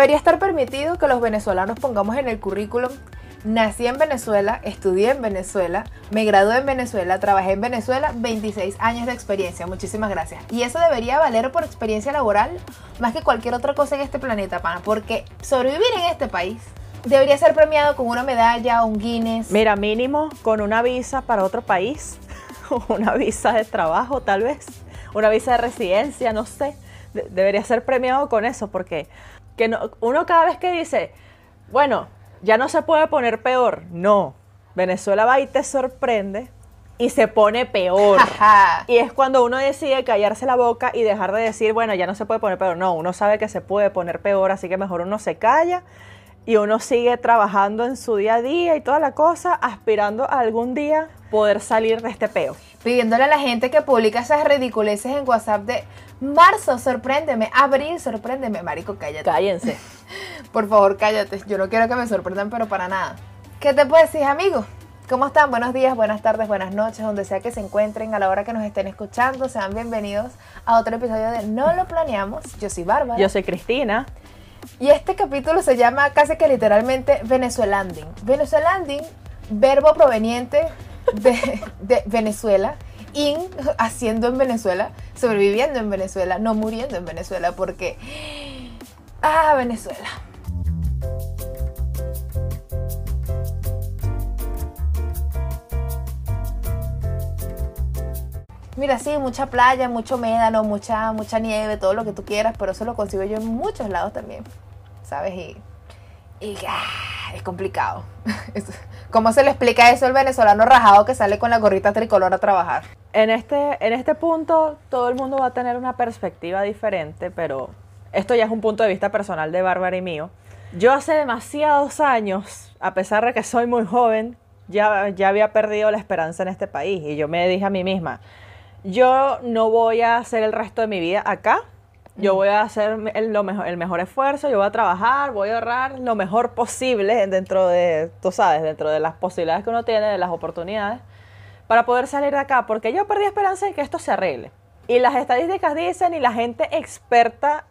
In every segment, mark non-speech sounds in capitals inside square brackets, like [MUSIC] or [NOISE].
Debería estar permitido que los venezolanos pongamos en el currículum Nací en Venezuela, estudié en Venezuela, me gradué en Venezuela, trabajé en Venezuela, 26 años de experiencia. Muchísimas gracias. Y eso debería valer por experiencia laboral más que cualquier otra cosa en este planeta, pana, porque sobrevivir en este país debería ser premiado con una medalla, un Guinness. Mira, mínimo con una visa para otro país, [LAUGHS] una visa de trabajo tal vez, una visa de residencia, no sé. debería ser premiado con eso, porque que uno cada vez que dice, bueno, ya no se puede poner peor. No. Venezuela va y te sorprende y se pone peor. [LAUGHS] y es cuando uno decide callarse la boca y dejar de decir, bueno, ya no se puede poner peor. No, uno sabe que se puede poner peor, así que mejor uno se calla y uno sigue trabajando en su día a día y toda la cosa, aspirando a algún día poder salir de este peo. Pidiéndole a la gente que publica esas ridiculeces en WhatsApp de marzo, sorpréndeme, abril, sorpréndeme, marico, cállate. Cállense. [LAUGHS] Por favor, cállate. Yo no quiero que me sorprendan, pero para nada. ¿Qué te puedo decir, amigo? ¿Cómo están? Buenos días, buenas tardes, buenas noches, donde sea que se encuentren, a la hora que nos estén escuchando. Sean bienvenidos a otro episodio de No lo planeamos. Yo soy Bárbara. Yo soy Cristina. Y este capítulo se llama casi que literalmente Venezuelanding. Venezuelanding, verbo proveniente de, Venezuela in haciendo en Venezuela, sobreviviendo en Venezuela, no muriendo en Venezuela, porque... Ah, Venezuela. Mira, sí, mucha playa, mucho médano, mucha, mucha nieve, todo lo que tú quieras, pero eso lo consigo yo en muchos lados también, ¿sabes? Y, y ah, es complicado. [LAUGHS] ¿Cómo se le explica eso al venezolano rajado que sale con la gorrita tricolor a trabajar? En este, en este punto, todo el mundo va a tener una perspectiva diferente, pero esto ya es un punto de vista personal de Bárbara y mío. Yo hace demasiados años, a pesar de que soy muy joven, ya, ya había perdido la esperanza en este país y yo me dije a mí misma, yo no voy a hacer el resto de mi vida acá. Yo voy a hacer el, lo mejor, el mejor esfuerzo, yo voy a trabajar, voy a ahorrar lo mejor posible dentro de, tú sabes, dentro de las posibilidades que uno tiene, de las oportunidades, para poder salir de acá, porque yo perdí esperanza en que esto se arregle. Y las estadísticas dicen, y la gente experta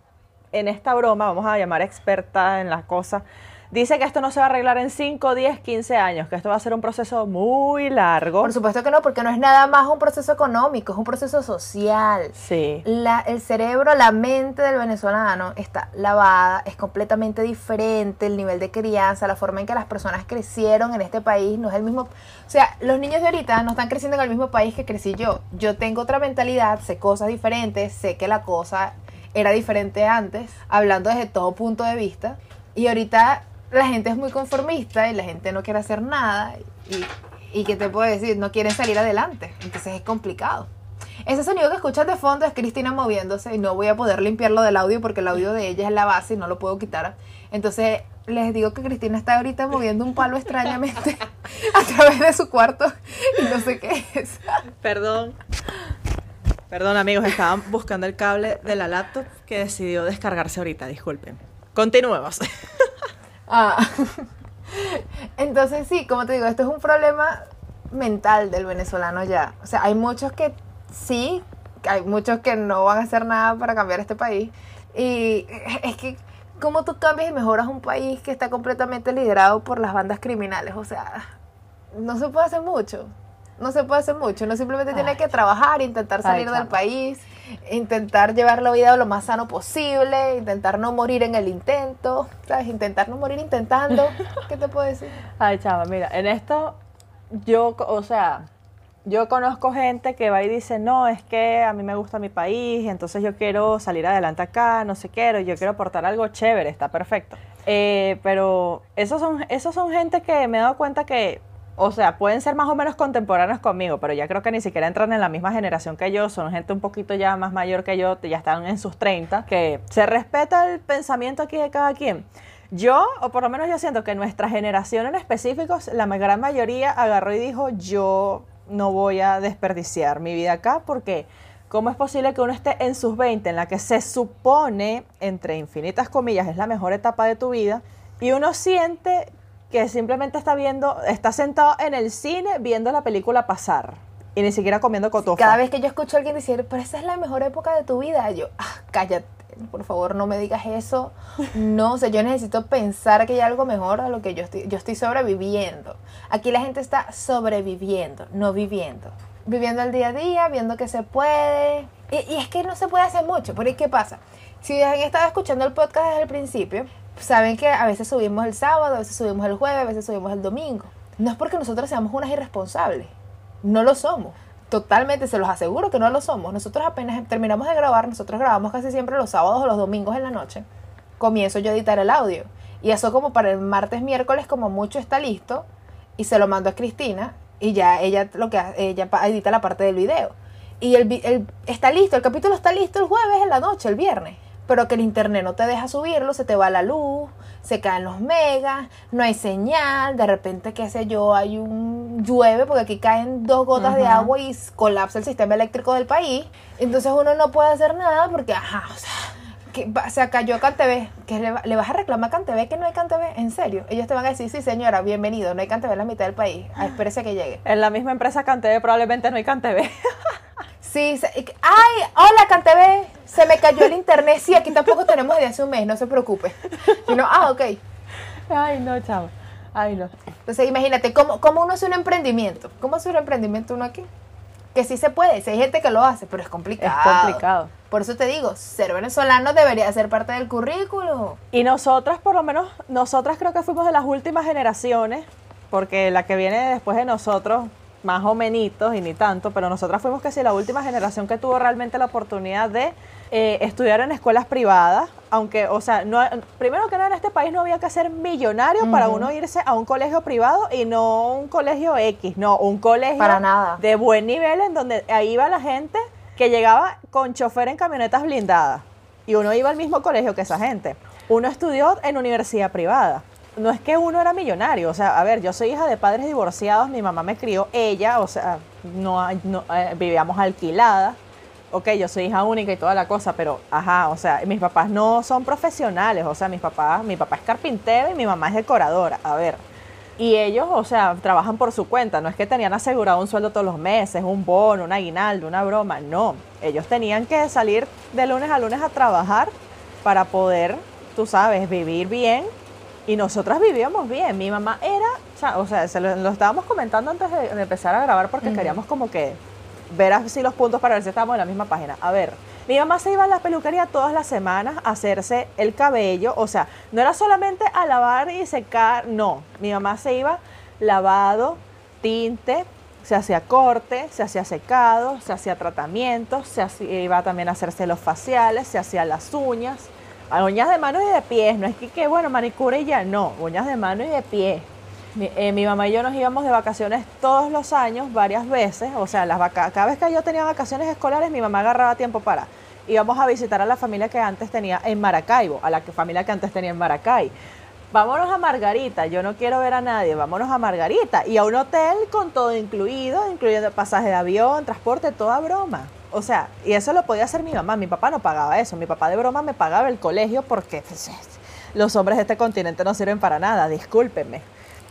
en esta broma, vamos a llamar experta en las cosas, Dice que esto no se va a arreglar en 5, 10, 15 años, que esto va a ser un proceso muy largo. Por supuesto que no, porque no es nada más un proceso económico, es un proceso social. Sí. La, el cerebro, la mente del venezolano está lavada, es completamente diferente, el nivel de crianza, la forma en que las personas crecieron en este país no es el mismo. O sea, los niños de ahorita no están creciendo en el mismo país que crecí yo. Yo tengo otra mentalidad, sé cosas diferentes, sé que la cosa era diferente antes, hablando desde todo punto de vista. Y ahorita la gente es muy conformista y la gente no quiere hacer nada y, y ¿qué te puedo decir? No quieren salir adelante, entonces es complicado. Ese sonido que escuchas de fondo es Cristina moviéndose y no voy a poder limpiarlo del audio porque el audio de ella es la base y no lo puedo quitar. Entonces les digo que Cristina está ahorita moviendo un palo extrañamente [LAUGHS] a través de su cuarto y no sé qué es. Perdón. Perdón amigos, estaban buscando el cable de la laptop que decidió descargarse ahorita, disculpen. Continuemos. [LAUGHS] Ah. [LAUGHS] Entonces sí, como te digo, esto es un problema mental del venezolano ya. O sea, hay muchos que sí, hay muchos que no van a hacer nada para cambiar este país. Y es que, ¿cómo tú cambias y mejoras un país que está completamente liderado por las bandas criminales? O sea, no se puede hacer mucho. No se puede hacer mucho. No simplemente tiene que trabajar, intentar salir del país intentar llevar la vida lo más sano posible, intentar no morir en el intento, ¿sabes? Intentar no morir intentando. [LAUGHS] ¿Qué te puedo decir? Ay, chava, mira, en esto yo, o sea, yo conozco gente que va y dice, no, es que a mí me gusta mi país, entonces yo quiero salir adelante acá, no sé qué, yo quiero aportar algo chévere, está perfecto. Eh, pero esos son, esos son gente que me he dado cuenta que o sea, pueden ser más o menos contemporáneos conmigo, pero ya creo que ni siquiera entran en la misma generación que yo, son gente un poquito ya más mayor que yo, ya están en sus 30, que se respeta el pensamiento aquí de cada quien. Yo, o por lo menos yo siento que nuestra generación en específico, la gran mayoría agarró y dijo, yo no voy a desperdiciar mi vida acá porque ¿cómo es posible que uno esté en sus 20, en la que se supone, entre infinitas comillas, es la mejor etapa de tu vida, y uno siente que simplemente está viendo, está sentado en el cine viendo la película pasar y ni siquiera comiendo cotofa. Cada vez que yo escucho a alguien decir, pero esa es la mejor época de tu vida, yo, ah, cállate, por favor no me digas eso. No, o yo necesito pensar que hay algo mejor a lo que yo estoy, yo estoy sobreviviendo. Aquí la gente está sobreviviendo, no viviendo. Viviendo el día a día, viendo que se puede. Y, y es que no se puede hacer mucho, porque ¿qué pasa? Si han estado escuchando el podcast desde el principio, saben que a veces subimos el sábado, a veces subimos el jueves, a veces subimos el domingo. No es porque nosotros seamos unas irresponsables, no lo somos. Totalmente, se los aseguro que no lo somos. Nosotros apenas terminamos de grabar, nosotros grabamos casi siempre los sábados o los domingos en la noche. Comienzo yo a editar el audio. Y eso como para el martes, miércoles, como mucho está listo. Y se lo mando a Cristina. Y ya ella lo que ella edita la parte del video. Y el, el- está listo, el capítulo está listo el jueves en la noche, el viernes. Pero que el internet no te deja subirlo, se te va la luz, se caen los megas, no hay señal, de repente, qué sé yo, hay un llueve, porque aquí caen dos gotas de agua y colapsa el sistema eléctrico del país. Entonces uno no puede hacer nada porque, ajá, o sea, que va- se cayó CanTV. que le, le vas a reclamar a CanTV que no hay CanTV? ¿En serio? Ellos te van a decir, sí señora, bienvenido, no hay CanTV en la mitad del país. Espérese que llegue. En la misma empresa CanTV probablemente no hay CanTV. [LAUGHS] Sí, se- ay, hola CanTV, se me cayó el internet. Sí, aquí tampoco tenemos desde hace un mes, no se preocupe. Y uno, ah, ok. Ay, no, chavo. Ay, no. Entonces imagínate, ¿cómo, cómo uno hace un emprendimiento? ¿Cómo hace un emprendimiento uno aquí? Que sí se puede, si hay gente que lo hace, pero es complicado. Es complicado. Por eso te digo, ser venezolano debería ser parte del currículo. Y nosotras, por lo menos, nosotras creo que fuimos de las últimas generaciones, porque la que viene después de nosotros, más o menos, y ni tanto, pero nosotras fuimos que sí, la última generación que tuvo realmente la oportunidad de eh, estudiar en escuelas privadas, aunque, o sea, no, primero que nada en este país no había que ser millonario para uno irse a un colegio privado y no un colegio X, no, un colegio Para nada. de buen nivel en donde ahí iba la gente que llegaba con chofer en camionetas blindadas y uno iba al mismo colegio que esa gente. Uno estudió en universidad privada. No es que uno era millonario, o sea, a ver, yo soy hija de padres divorciados, mi mamá me crió ella, o sea, no, eh, vivíamos alquiladas. Ok, yo soy hija única y toda la cosa, pero ajá, o sea, mis papás no son profesionales, o sea, mis papás, mi papá es carpintero y mi mamá es decoradora. A ver, y ellos, o sea, trabajan por su cuenta. No es que tenían asegurado un sueldo todos los meses, un bono, un aguinaldo, una broma. No. Ellos tenían que salir de lunes a lunes a trabajar para poder, tú sabes, vivir bien. Y nosotras vivíamos bien. Mi mamá era, o sea, se lo, lo estábamos comentando antes de, de empezar a grabar porque queríamos como que ver así los puntos para ver si estábamos en la misma página. A ver, mi mamá se iba a la peluquería todas las semanas a hacerse el cabello, o sea, no era solamente a lavar y secar, no, mi mamá se iba lavado, tinte, se hacía corte, se hacía secado, se hacía tratamientos, se hacía- iba también a hacerse los faciales, se hacía las uñas, uñas de mano y de pies, no es que, que, bueno, manicure y ya, no, uñas de mano y de pie. Mi, eh, mi mamá y yo nos íbamos de vacaciones todos los años, varias veces, o sea, las vaca cada vez que yo tenía vacaciones escolares, mi mamá agarraba tiempo para. Íbamos a visitar a la familia que antes tenía en Maracaibo, a la familia que antes tenía en Maracay. Vámonos a Margarita, yo no quiero ver a nadie, vámonos a Margarita. Y a un hotel con todo incluido, incluyendo pasaje de avión, transporte, toda broma. O sea, y eso lo podía hacer mi mamá, mi papá no pagaba eso, mi papá de broma me pagaba el colegio porque pues, [LAUGHS] los hombres de este continente no sirven para nada, discúlpenme.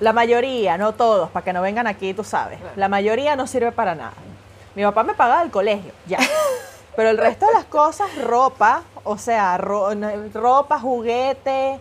La mayoría, no todos, para que no vengan aquí, tú sabes. La mayoría no sirve para nada. Mi papá me pagaba el colegio, ya. [LAUGHS] Pero el resto de las cosas, ropa, o sea, ro- ropa, juguete,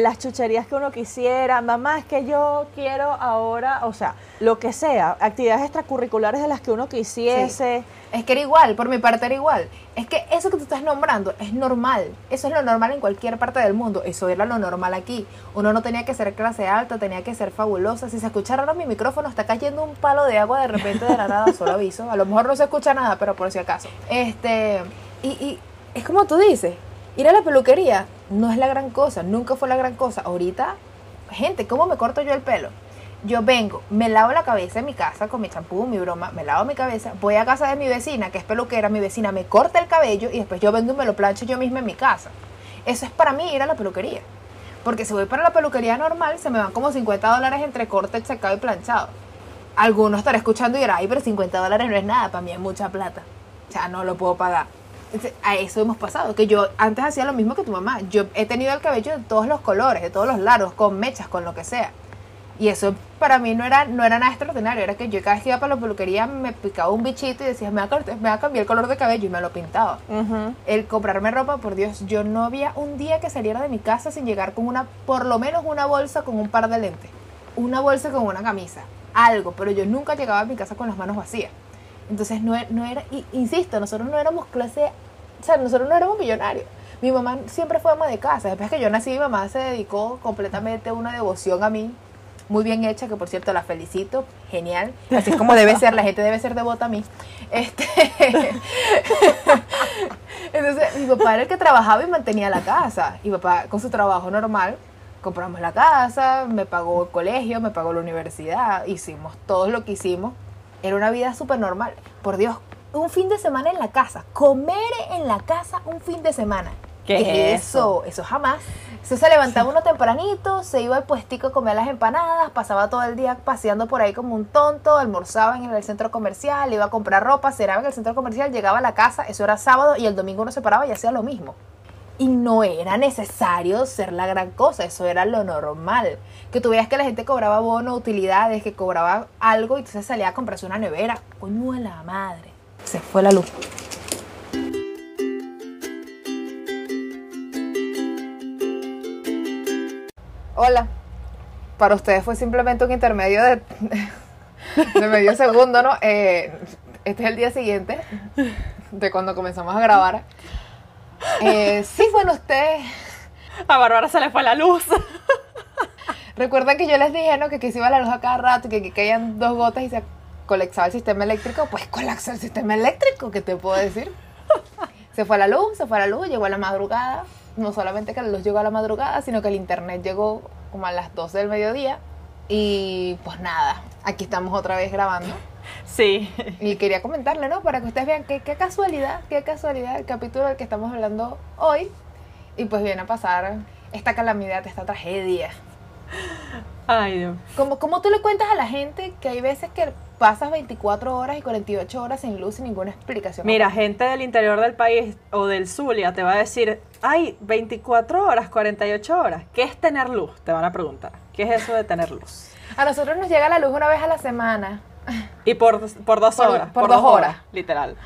las chucherías que uno quisiera. Mamá, es que yo quiero ahora, o sea, lo que sea, actividades extracurriculares de las que uno quisiese. Es que era igual, por mi parte era igual. Es que eso que tú estás nombrando es normal. Eso es lo normal en cualquier parte del mundo. Eso era lo normal aquí. Uno no tenía que ser clase alta, tenía que ser fabulosa. Si se escucha raro mi micrófono, está cayendo un palo de agua de repente de la nada, [LAUGHS] solo aviso. A lo mejor no se escucha nada, pero por si acaso. Este, y, y es como tú dices, ir a la peluquería no es la gran cosa, nunca fue la gran cosa. Ahorita, gente, ¿cómo me corto yo el pelo? Yo vengo, me lavo la cabeza en mi casa con mi champú, mi broma, me lavo mi cabeza, voy a casa de mi vecina, que es peluquera, mi vecina me corta el cabello y después yo vengo y me lo plancho yo misma en mi casa. Eso es para mí ir a la peluquería. Porque si voy para la peluquería normal, se me van como 50 dólares entre corte, secado y planchado. Algunos estarán escuchando y dirán, ay, pero 50 dólares no es nada, para mí es mucha plata. O sea, no lo puedo pagar. A eso hemos pasado, que yo antes hacía lo mismo que tu mamá. Yo he tenido el cabello de todos los colores, de todos los largos, con mechas, con lo que sea. Y eso para mí no era, no era nada extraordinario, era que yo cada vez que iba para la peluquería me picaba un bichito y decía, me va, a, cort- me va a cambiar el color de cabello y me lo pintaba. Ujú. El comprarme ropa, por Dios, yo no había un día que saliera de mi casa sin llegar con una, por lo menos una bolsa con un par de lentes, una bolsa con una camisa, algo, pero yo nunca llegaba a mi casa con las manos vacías. Entonces no, e- no era, insisto, nosotros no éramos clase, o sea, nosotros no éramos millonarios. Mi mamá siempre fue ama de casa. Después que yo nací, mi mamá se dedicó completamente a una devoción a mí, muy bien hecha, que por cierto la felicito, genial. Así es como debe ser, la gente debe ser devota a mí. Este, [LAUGHS] entonces, mi papá era el que trabajaba y mantenía la casa. Y papá, con su trabajo normal, compramos la casa, me pagó el colegio, me pagó la universidad, hicimos todo lo que hicimos. Era una vida súper normal. Por Dios, un fin de semana en la casa. Comer en la casa un fin de semana. ¿Qué es eso? Eso jamás. Eso se levantaba uno tempranito, se iba al puestico a comer las empanadas, pasaba todo el día paseando por ahí como un tonto, almorzaba en el centro comercial, iba a comprar ropa, cenaba en el centro comercial, llegaba a la casa, eso era sábado y el domingo uno se paraba y hacía lo mismo. Y no era necesario ser la gran cosa, eso era lo normal. Que tú veías que la gente cobraba bono, utilidades, que cobraba algo y entonces salía a comprarse una nevera. Coño de la madre. Se fue la luz. Hola. Para ustedes fue simplemente un intermedio de, [LAUGHS] medio segundo, ¿no? Eh, este es el día siguiente de cuando comenzamos a grabar. Eh, sí, bueno, ustedes A Bárbara se le fue la luz. [LAUGHS] recuerdan que yo les dije, ¿no? Que aquí se iba la luz a cada rato, que aquí caían dos gotas y se colapsaba el sistema eléctrico. Pues colapsó el sistema eléctrico, ¿qué te puedo decir? [LAUGHS] Se fue la luz, se fue la luz, llegó a la madrugada. No solamente que la luz llegó a la madrugada, sino que el internet llegó como a las 12 del mediodía. Y pues nada, aquí estamos otra vez grabando. Sí. Y quería comentarle, ¿no? Para que ustedes vean que qué casualidad, qué casualidad el capítulo del que estamos hablando hoy. Y pues viene a pasar esta calamidad, esta tragedia. Ay, Dios. Como, como tú le cuentas a la gente que hay veces que pasas 24 horas y 48 horas sin luz sin ninguna explicación. Mira, gente del interior del país o del Zulia te va a decir, ay, 24 horas, 48 horas. ¿Qué es tener luz? Te van a preguntar. ¿Qué es eso de tener luz? A nosotros nos llega la luz una vez a la semana. Y por, por dos Por- horas. por dos horas. Literal.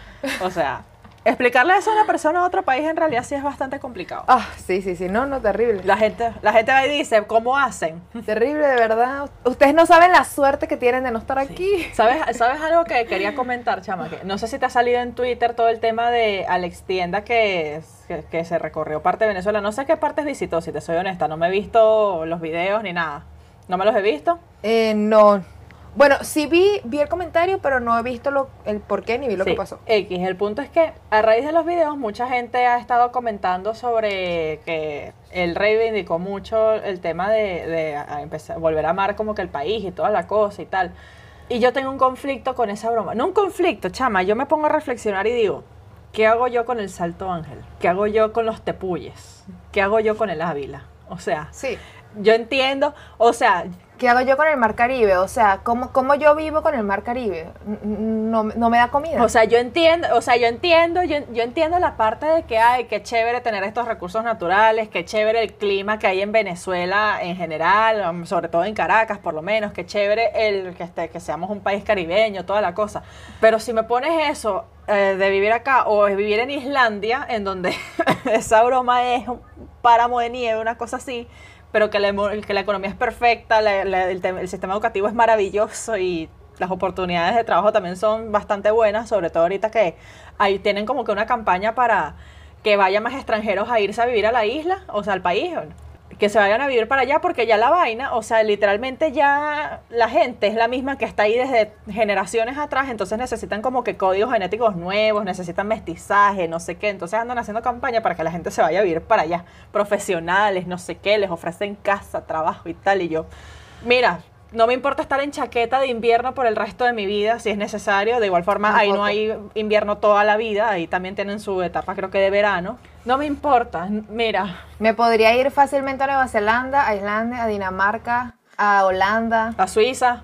O sea, explicarle eso a una persona de otro país en realidad sí es bastante complicado. Ah, sí, sí, sí, no, no, terrible. La gente, la gente va y dice, ¿cómo hacen? Terrible, de verdad. Ustedes no saben la suerte que tienen de no estar aquí. ¿Sabes, [LAUGHS] ¿Sabes algo que quería comentar, chama? Que no sé si te ha salido en Twitter todo el tema de Alex Tienda que, que, que se recorrió parte de Venezuela. No sé qué partes visitó, si te soy honesta. No me he visto los videos ni nada. ¿No me los he visto? Eh, no. Bueno, sí vi, vi el comentario, pero no he visto lo, el por qué ni vi lo Sí, que pasó. X, el punto es que a raíz de los videos mucha gente ha estado comentando sobre que él reivindicó mucho el tema de, de a- a empezar, volver a amar como que el país y toda la cosa y tal. Y yo tengo un conflicto con esa broma. No un conflicto, chama, yo me pongo a reflexionar y digo, ¿qué hago yo con el Salto Ángel? ¿Qué hago yo con los Tepuyes? ¿Qué hago yo con el Ávila? O sea, Sí. yo entiendo, o sea, ¿Qué hago yo con el Mar Caribe? O sea, ¿cómo, cómo yo vivo con el Mar Caribe? No, no me da comida. O sea, yo entiendo, o sea, yo entiendo, yo, yo entiendo la parte de que hay, que chévere tener estos recursos naturales, que chévere el clima que hay en Venezuela en general, um, sobre todo en Caracas por lo menos, que chévere el que este, que seamos un país caribeño, toda la cosa. Pero si me pones eso eh, de vivir acá o de vivir en Islandia, en donde [LAUGHS] esa broma es un páramo de nieve, una cosa así, pero que la, que la economía es perfecta, la- la- el sistema educativo es maravilloso y las oportunidades de trabajo también son bastante buenas, sobre todo ahorita que ahí tienen como que una campaña para que vayan más extranjeros a irse a vivir a la isla, o sea, al país, que se vayan a vivir para allá porque ya la vaina, o sea, literalmente ya la gente es la misma que está ahí desde generaciones atrás, entonces necesitan como que códigos genéticos nuevos, necesitan mestizaje, no sé qué, entonces andan haciendo campaña para que la gente se vaya a vivir para allá, profesionales, no sé qué, les ofrecen casa, trabajo y tal, y yo, mira, no me importa estar en chaqueta de invierno por el resto de mi vida, si es necesario. De igual forma, ahí no hay invierno toda la vida, ahí también tienen su etapa, creo que de verano. No me importa, mira, Me podría ir fácilmente a Nueva Zelanda, a Islandia, a Dinamarca, a Holanda. a Suiza.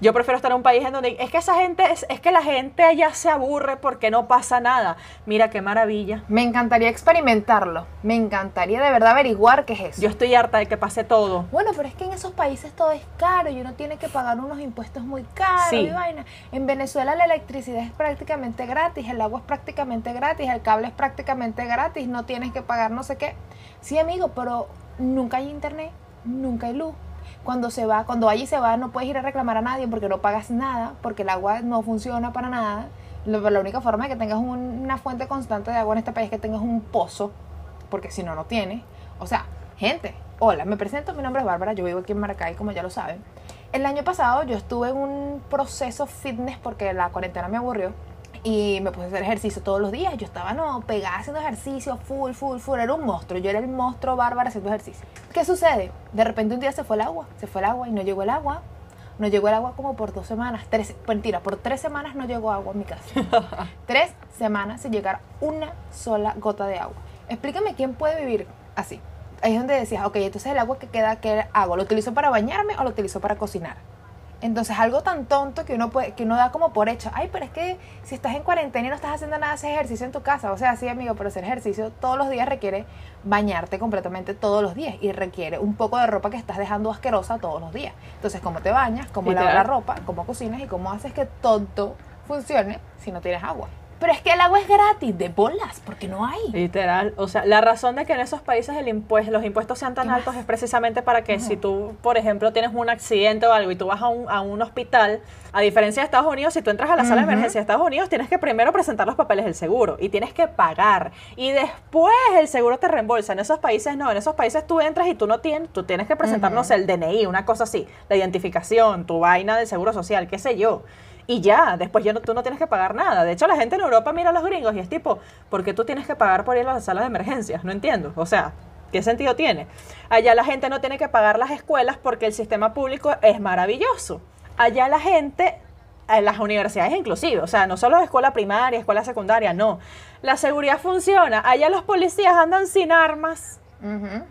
Yo prefiero estar en un país en donde es que esa gente, es, es que la gente allá se aburre porque no pasa nada. Mira qué maravilla. Me encantaría experimentarlo. Me encantaría de verdad averiguar qué es eso. Yo estoy harta de que pase todo. Bueno, pero es que en esos países todo es caro y uno tiene que pagar unos impuestos muy caros Sí. y vaina. En Venezuela la electricidad es prácticamente gratis, el agua es prácticamente gratis, el cable es prácticamente gratis, no tienes que pagar no sé qué. Sí, amigo, pero nunca hay internet, nunca hay luz. Cuando se va, cuando allí se va, no puedes ir a reclamar a nadie porque no pagas nada, porque el agua no funciona para nada. La única forma de que tengas un- una fuente constante de agua en este país es que tengas un pozo, porque si no, no tienes. O sea, gente, hola, me presento, mi nombre es Bárbara, yo vivo aquí en Maracay, como ya lo saben. El año pasado yo estuve en un proceso fitness porque la cuarentena me aburrió y me puse a hacer ejercicio todos los días. Yo estaba, no, pegada haciendo ejercicio, full, full, full. Era un monstruo. Yo era el monstruo bárbaro haciendo ejercicio. ¿Qué sucede? De repente un día se fue el agua. Se fue el agua y no llegó el agua. No llegó el agua como por dos semanas. Tres, mentira, por tres semanas no llegó agua a mi casa. [LAUGHS] tres semanas sin llegar una sola gota de agua. Explícame quién puede vivir así. Ahí es donde decías, ok, entonces el agua que queda, ¿qué hago? ¿Lo utilizo para bañarme o lo utilizo para cocinar? Entonces, algo tan tonto que uno puede, que uno da como por hecho. Ay, pero es que si estás en cuarentena y no estás haciendo nada, haces ejercicio en tu casa. O sea, sí, amigo, pero hacer ejercicio todos los días requiere bañarte completamente todos los días y requiere un poco de ropa que estás dejando asquerosa todos los días. Entonces, ¿cómo te bañas? ¿Cómo lavas la ropa? ¿Cómo cocinas? ¿Y cómo haces que todo funcione si no tienes agua? Pero es que el agua es gratis, de bolas, porque no hay. Literal, o sea, la razón de que en esos países el impuesto, los impuestos sean tan altos es precisamente para que si tú, por ejemplo, tienes un accidente o algo y tú vas a un, a un hospital, a diferencia de Estados Unidos, si tú entras a la sala de emergencia de Estados Unidos, tienes que primero presentar los papeles del seguro y tienes que pagar y después el seguro te reembolsa. En esos países no, en esos países tú entras y tú no tienes, tú tienes que presentar, no Ujú. sé, el DNI, una cosa así, la identificación, tu vaina del seguro social, qué sé yo. Y ya, después ya no, tú no tienes que pagar nada. De hecho, la gente en Europa mira a los gringos y es tipo, ¿por qué tú tienes que pagar por ir a la sala de emergencias? No entiendo. O sea, ¿qué sentido tiene? Allá la gente no tiene que pagar las escuelas porque el sistema público es maravilloso. Allá la gente, en las universidades inclusive, o sea, no solo escuela primaria, escuela secundaria, no. La seguridad funciona. Allá los policías andan sin armas.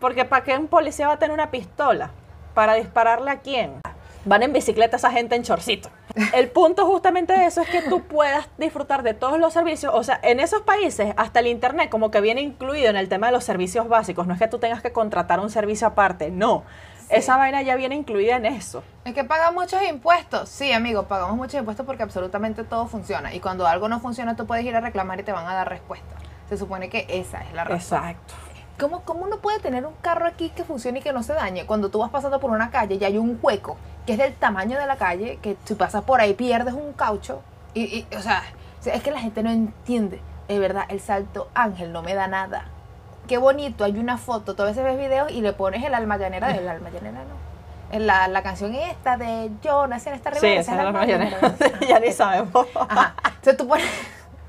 Porque ¿para qué un policía va a tener una pistola? ¿Para dispararle a quién? Van en bicicleta esa gente en chorcito. El punto justamente de eso es que tú [LAUGHS] puedas disfrutar de todos los servicios. O sea, en esos países hasta el internet como que viene incluido en el tema de los servicios básicos. No es que tú tengas que contratar un servicio aparte, no. Esa vaina ya viene incluida en eso. Es que pagan muchos impuestos. Sí, amigo, pagamos muchos impuestos porque absolutamente todo funciona. Y cuando algo no funciona, tú puedes ir a reclamar y te van a dar respuesta. Se supone que esa es la razón. Exacto. ¿Cómo, ¿Cómo uno puede tener un carro aquí que funcione y que no se dañe? Cuando tú vas pasando por una calle y hay un hueco que es del tamaño de la calle, que si pasas por ahí pierdes un caucho. Y, y, o sea, es que la gente no entiende. De verdad, el salto ángel no me da nada. Qué bonito, hay una foto, tú a veces ves videos y le pones el alma llanera del [LAUGHS] alma llanera, ¿no? La, la canción esta de Yo nací en esta Sí, ribera, esa esa es la Alma. Llanera. [LAUGHS] ya ni sabemos. Ajá. Entonces tú pones,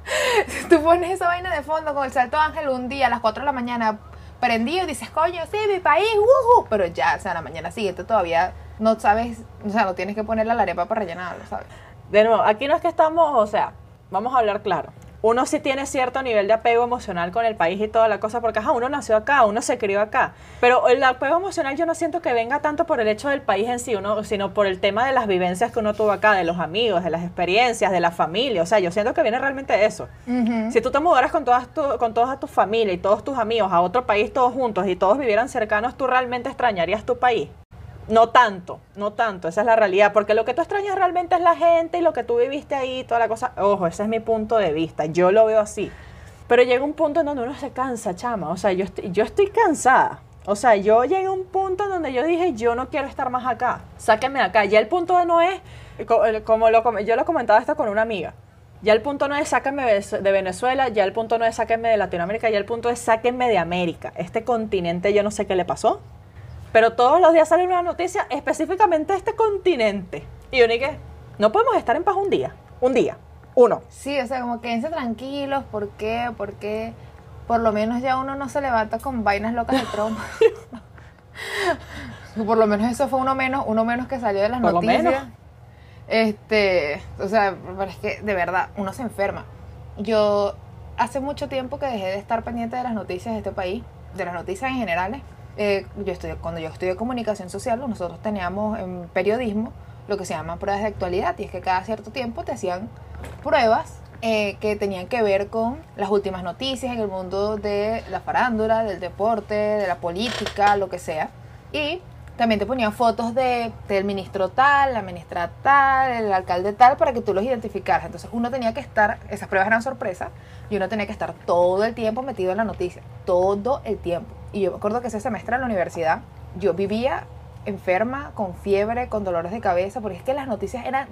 [LAUGHS] tú pones esa vaina de fondo con el salto ángel un día a las 4 de la mañana prendido y dices, coño, sí, mi país, wuhu. Pero ya, o sea, la mañana siguiente todavía no sabes, o sea, no tienes que ponerle la arepa para rellenarlo, ¿sabes? De nuevo, aquí no es que estamos, o sea, vamos a hablar claro. Uno sí tiene cierto nivel de apego emocional con el país y toda la cosa, porque ajá, uno nació acá, uno se crió acá. Pero el apego emocional yo no siento que venga tanto por el hecho del país en sí, uno, sino por el tema de las vivencias que uno tuvo acá, de los amigos, de las experiencias, de la familia. O sea, yo siento que viene realmente de eso. Si tú te mudaras con, todas tu, con toda tu familia y todos tus amigos a otro país todos juntos y todos vivieran cercanos, ¿tú realmente extrañarías tu país? No tanto, no tanto, esa es la realidad, porque lo que tú extrañas realmente es la gente y lo que tú viviste ahí, toda la cosa. Ojo, ese es mi punto de vista, yo lo veo así. Pero llega un punto en donde uno se cansa, chama, o sea, yo estoy, yo estoy cansada. O sea, yo llegué a un punto en donde yo dije, yo no quiero estar más acá, sáquenme de acá. Ya el punto no es, co- como lo, yo lo comentaba esto con una amiga, ya el punto no es sáquenme de Venezuela, ya el punto no es sáquenme de Latinoamérica, ya el punto es sáquenme de América. Este continente yo no sé qué le pasó, pero todos los días sale una noticia específicamente de este continente. Y uno y que, no podemos estar en paz un día, un día, uno. Sí, o sea, como quédense tranquilos, ¿por qué? Porque por lo menos ya uno no se levanta con vainas locas de Trump. [LAUGHS] por lo menos eso fue uno menos, uno menos que salió de las Por lo noticias. menos. Este, o sea, pero es que de verdad, uno se enferma. Yo hace mucho tiempo que dejé de estar pendiente de las noticias de este país, de las noticias en general. Eh, yo estudié, cuando yo estudié comunicación social, nosotros teníamos en periodismo lo que se llaman pruebas de actualidad, y es que cada cierto tiempo te hacían pruebas eh, que tenían que ver con las últimas noticias en el mundo de la farándula, del deporte, de la política, lo que sea. Y también te ponían fotos de, del ministro tal, la ministra tal, el alcalde tal, para que tú los identificaras. Entonces uno tenía que estar, esas pruebas eran sorpresa, y uno tenía que estar todo el tiempo metido en la noticia, todo el tiempo. Y yo me acuerdo que ese semestre en la universidad yo vivía enferma, con fiebre, con dolores de cabeza, porque es que las noticias eran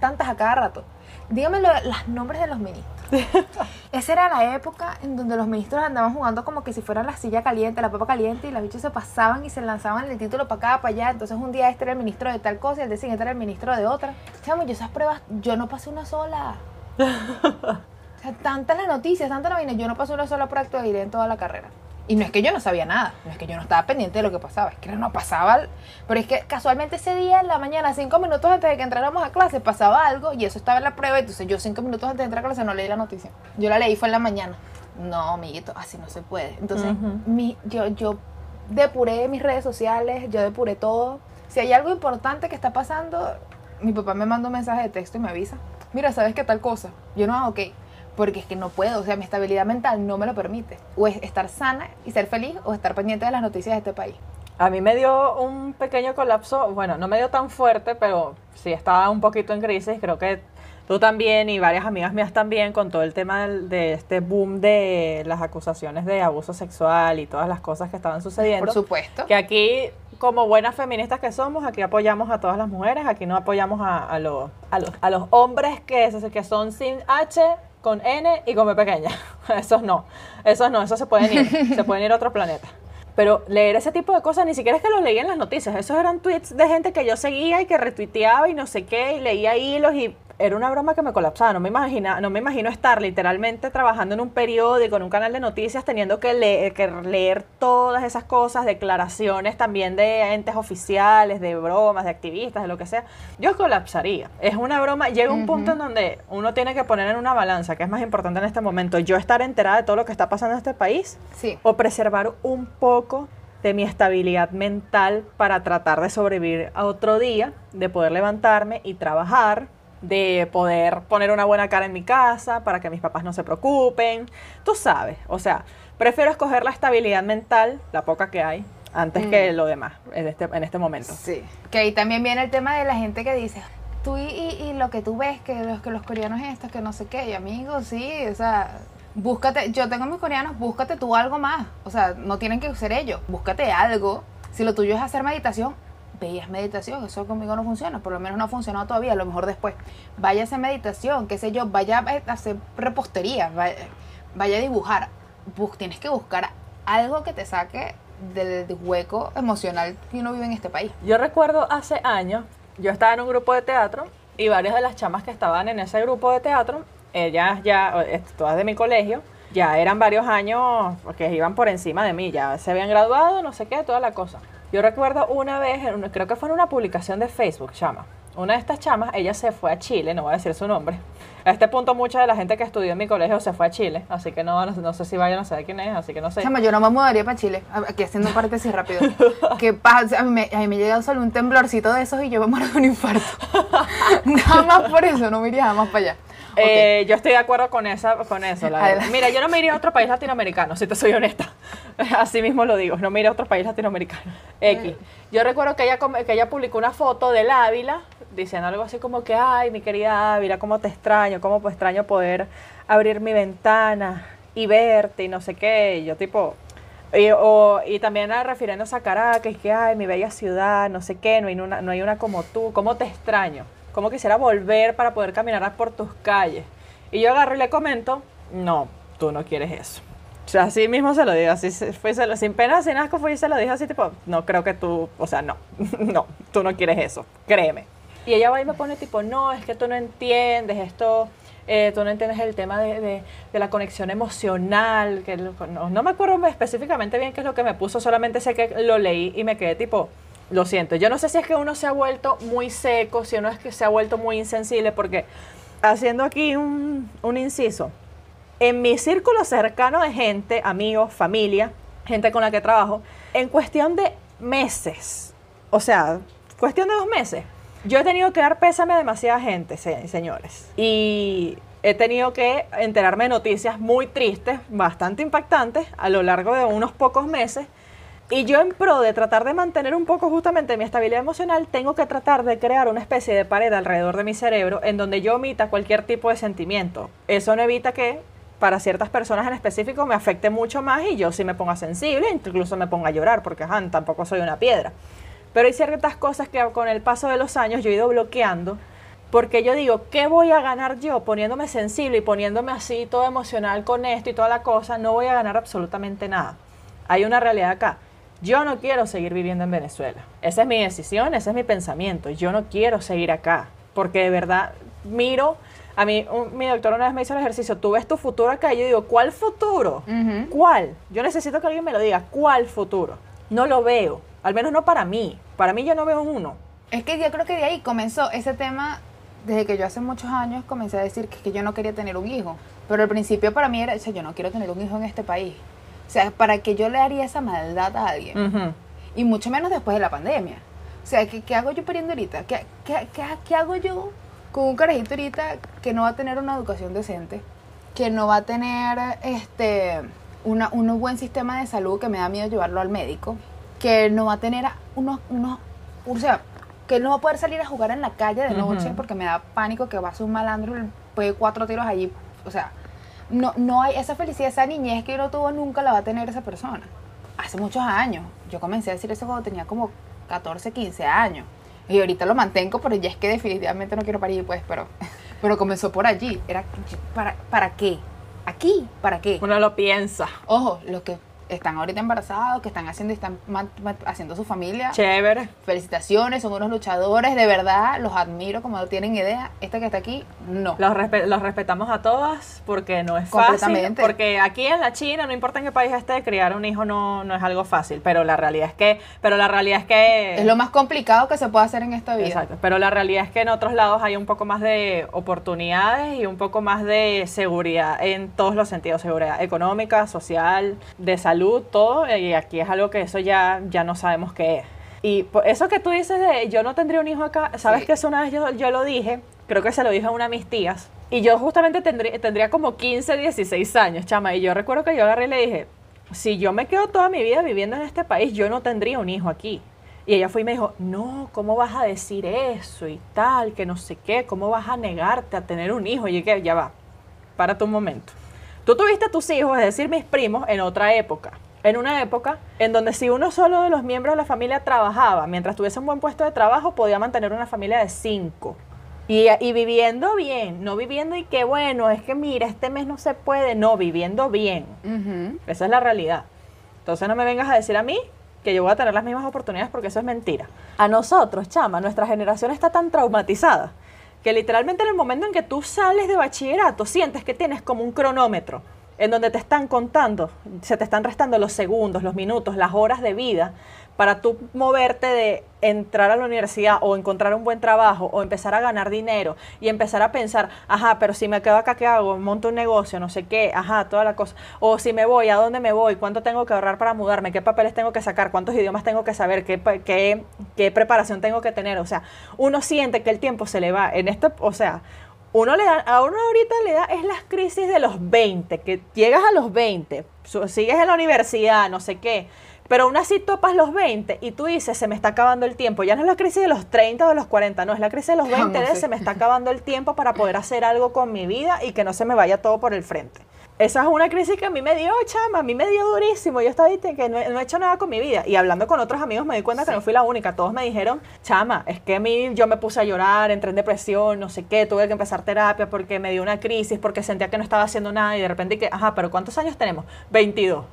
tantas a cada rato. Dígame los nombres de los ministros. [LAUGHS] Esa era la época en donde los ministros andaban jugando como que si fuera la silla caliente, la papa caliente, y las bichos se pasaban y se lanzaban el título para acá, para allá. Entonces un día este era el ministro de tal cosa y el día siguiente era el ministro de otra. Chamo, yo esas pruebas, yo no pasé una sola. [LAUGHS] O sea, tantas las noticias, tantas la vaina, yo no pasé una sola prueba de en toda la carrera. Y no es que yo no sabía nada, no es que yo no estaba pendiente de lo que pasaba, es que no pasaba. Pero es que casualmente ese día en la mañana, cinco minutos antes de que entráramos a clase, pasaba algo y eso estaba en la prueba. Entonces yo cinco minutos antes de entrar a clase no leí la noticia. Yo la leí fue en la mañana. No, amiguito, así no se puede. Entonces mi, yo, yo depuré mis redes sociales, yo depuré todo. Si hay algo importante que está pasando, mi papá me manda un mensaje de texto y me avisa. Mira, ¿sabes qué tal cosa? Yo no, ok porque es que no puedo, o sea, mi estabilidad mental no me lo permite. O es estar sana y ser feliz o estar pendiente de las noticias de este país. A mí me dio un pequeño colapso, bueno, no me dio tan fuerte, pero sí estaba un poquito en crisis, creo que tú también y varias amigas mías también con todo el tema de este boom de las acusaciones de abuso sexual y todas las cosas que estaban sucediendo. Por supuesto. Que aquí, como buenas feministas que somos, aquí apoyamos a todas las mujeres, aquí no apoyamos a, los, a, los, a los hombres que, que son sin H con N y con B pequeña. [LAUGHS] Esos no, esos no, esos se pueden ir, [LAUGHS] se pueden ir a otro planeta. Pero leer ese tipo de cosas, ni siquiera es que los leía en las noticias, esos eran tweets de gente que yo seguía y que retuiteaba y no sé qué, y leía hilos y era una broma que me colapsaba. No me, imagina, no me imagino estar literalmente trabajando en un periódico, en un canal de noticias, teniendo que leer, que leer todas esas cosas, declaraciones también de entes oficiales, de bromas, de activistas, de lo que sea. Yo colapsaría. Es una broma. Llega un punto en donde uno tiene que poner en una balanza, que es más importante en este momento, yo estar enterada de todo lo que está pasando en este país sí. o preservar un poco de mi estabilidad mental para tratar de sobrevivir a otro día, de poder levantarme y trabajar de poder poner una buena cara en mi casa para que mis papás no se preocupen. Tú sabes, o sea, prefiero escoger la estabilidad mental, la poca que hay, antes que mm. lo demás en este, en este momento. Sí. Que ahí también viene el tema de la gente que dice, tú y, lo que tú ves, que los, que los coreanos estos, que no sé qué, y amigos, sí, o sea, búscate, yo tengo mis coreanos, búscate tú algo más, o sea, no tienen que ser ellos, búscate algo. Si lo tuyo es hacer meditación, veías meditación, eso conmigo no funciona, por lo menos no ha funcionado todavía, a lo mejor después. Vaya a hacer meditación, qué sé yo, vaya a hacer repostería, vaya, a dibujar. tienes que buscar algo que te saque del hueco emocional que uno vive en este país. Yo recuerdo hace años, yo estaba en un grupo de teatro y varias de las chamas que estaban en ese grupo de teatro, ellas ya, todas de mi colegio, ya eran varios años que iban por encima de mí, ya se habían graduado, no sé qué, toda la cosa. Yo recuerdo una vez, creo que fue en una publicación de Facebook, chama. Una de estas chamas, ella se fue a Chile, no voy a decir su nombre. A este punto mucha de la gente que estudió en mi colegio se fue a Chile, así que no, no, sé si vayan a saber quién es, así que no sé. Chama, yo no me mudaría para Chile, aquí haciendo un paréntesis rápido. [LAUGHS] ¿Qué pasa? A mí, me, a mí me llega solo un temblorcito de esos y yo me muero de un infarto. [LAUGHS] Nada más por eso, no me iría jamás para allá. Eh, yo estoy de acuerdo con, esa, con eso. Mira, yo no me iría a otro país latinoamericano, si te soy honesta. [LAUGHS] Así mismo lo digo, no me iría a otro país latinoamericano. X. Yo recuerdo que ella, que ella publicó una foto del Ávila diciendo algo así como que, ay, mi querida Ávila, cómo te extraño, cómo pues extraño poder abrir mi ventana y verte y no sé qué. Y yo tipo... Y, o, y también refiriéndose a Caracas, que, ay, mi bella ciudad, no sé qué, no hay una, no hay una como tú, cómo te extraño cómo quisiera volver para poder caminar por tus calles. Y yo agarro y le comento, no, tú no quieres eso. O sea, así mismo se lo digo, así fue, sin pena, sin asco, fui y se lo dije así, tipo, no creo que tú, o sea, no, [LAUGHS] no, tú no quieres eso, créeme. Y ella va y me pone tipo, no, es que tú no entiendes esto, eh, tú no entiendes el tema de, la conexión emocional, que no, no, me acuerdo específicamente bien qué es lo que me puso, solamente sé que lo leí y me quedé tipo, lo siento. Yo no sé si es que uno se ha vuelto muy seco, si uno es que se ha vuelto muy insensible, porque haciendo aquí un, inciso, en mi círculo cercano de gente, amigos, familia, gente con la que trabajo, en cuestión de meses, o sea, cuestión de dos meses, Yo he tenido que dar pésame a demasiada gente, señores. Y he tenido que enterarme de noticias muy tristes, bastante impactantes, a lo largo de unos pocos meses. Y yo en pro de tratar de mantener un poco justamente mi estabilidad emocional, tengo que tratar de crear una especie de pared alrededor de mi cerebro en donde yo omita cualquier tipo de sentimiento. Eso no evita que para ciertas personas en específico me afecte mucho más y yo sí me ponga sensible, incluso me ponga a llorar, porque tampoco soy una piedra. Pero hay ciertas cosas que con el paso de los años yo he ido bloqueando porque yo digo, ¿qué voy a ganar yo poniéndome sensible y poniéndome así todo emocional con esto y toda la cosa? No voy a ganar absolutamente nada. Hay una realidad acá. Yo no quiero seguir viviendo en Venezuela. Esa es mi decisión, ese es mi pensamiento. Yo no quiero seguir acá. Porque de verdad miro, a mí mi doctor una vez me hizo el ejercicio, tú ves tu futuro acá y yo digo, ¿cuál futuro? ¿Cuál? Yo necesito que alguien me lo diga, ¿cuál futuro? No lo veo, al menos no para mí. Para mí yo no veo uno. Es que yo creo que de ahí comenzó ese tema desde que yo hace muchos años comencé a decir que, yo no quería tener un hijo. Pero al principio para mí era, o sea, yo no quiero tener un hijo en este país. O sea, ¿para que yo le haría esa maldad a alguien? Y mucho menos después de la pandemia. O sea, ¿qué, qué hago yo pariendo ahorita? ¿Qué, qué, qué, hago yo con un carajito ahorita que no va a tener una educación decente? Que no va a tener este una, un buen sistema de salud que me da miedo llevarlo al médico. Que no va a tener unos, unos o sea, que él no va a poder salir a jugar en la calle de noche porque me da pánico que va a ser un malandro y puede cuatro tiros allí. O sea, no, no hay esa felicidad, esa niñez que no tuvo nunca la va a tener esa persona. Hace muchos años. Yo comencé a decir eso cuando tenía como 14, 15 años. Y ahorita lo mantengo, pero ya es que definitivamente no quiero parir, pues, pero, [LAUGHS] pero comenzó por allí. Era, ¿para, ¿para qué? Aquí, ¿para qué? Uno lo piensa. Ojo, lo que están ahorita embarazados, que están haciendo, están haciendo su familia. Chévere. Felicitaciones, son unos luchadores, de verdad, los admiro como no tienen idea. Este que está aquí, no. Los, los respetamos a todas porque no es fácil. Porque aquí en la China, no importa en qué país esté, criar un hijo no, no es algo fácil. Pero la realidad es que, pero la realidad es que. Es lo más complicado que se puede hacer en esta vida. Exacto. Pero la realidad es que en otros lados hay un poco más de oportunidades y un poco más de seguridad en todos los sentidos. Seguridad económica, social, de salud todo, y aquí es algo que eso ya, ya no sabemos qué es. Y eso que tú dices de yo no tendría un hijo acá, sabes que eso una vez yo, yo, lo dije, creo que se lo dije a una de mis tías, y yo justamente tendría, tendría como 15, 16 años, chama, y yo recuerdo que yo agarré y le dije, si yo me quedo toda mi vida viviendo en este país, yo no tendría un hijo aquí. Y ella fue y me dijo, no, ¿cómo vas a decir eso y tal? Que no sé qué, ¿cómo vas a negarte a tener un hijo? Y yo que ya va, para tu momento. Tú tuviste a tus hijos, es decir, mis primos, en otra época. En una época en donde si uno solo de los miembros de la familia trabajaba, mientras tuviese un buen puesto de trabajo, podía mantener una familia de cinco. Y, viviendo bien, no viviendo y que bueno, es que mira, este mes no se puede, no, viviendo bien. Esa es la realidad. Entonces no me vengas a decir a mí que yo voy a tener las mismas oportunidades porque eso es mentira. A nosotros, chama, nuestra generación está tan traumatizada que literalmente en el momento en que tú sales de bachillerato sientes que tienes como un cronómetro en donde te están contando, se te están restando los segundos, los minutos, las horas de vida para tú moverte de entrar a la universidad o encontrar un buen trabajo o empezar a ganar dinero y empezar a pensar, ajá, pero si me quedo acá, ¿qué hago? Monto un negocio, no sé qué, ajá, toda la cosa. O si me voy, ¿a dónde me voy? ¿Cuánto tengo que ahorrar para mudarme? ¿Qué papeles tengo que sacar? ¿Cuántos idiomas tengo que saber? ¿Qué, qué, qué preparación tengo que tener? O sea, uno siente que el tiempo se le va. En esto, o sea, uno le da, a uno ahorita le da es las crisis de los 20, que llegas a los 20, sigues en la universidad, no sé qué pero aún así topas los 20 y tú dices, se me está acabando el tiempo. Ya no es la crisis de los 30 o de los 40, no, es la crisis de los 20 de se me está acabando el tiempo para poder hacer algo con mi vida y que no se me vaya todo por el frente. Esa es una crisis que a mí me dio, chama, a mí me dio durísimo. Yo estaba diciendo que no he, hecho nada con mi vida. Y hablando con otros amigos me di cuenta que no fui la única. Todos me dijeron, chama, es que a mí yo me puse a llorar, entré en depresión, no sé qué, tuve que empezar terapia porque me dio una crisis, porque sentía que no estaba haciendo nada y de repente que, ajá, pero ¿cuántos años tenemos? 22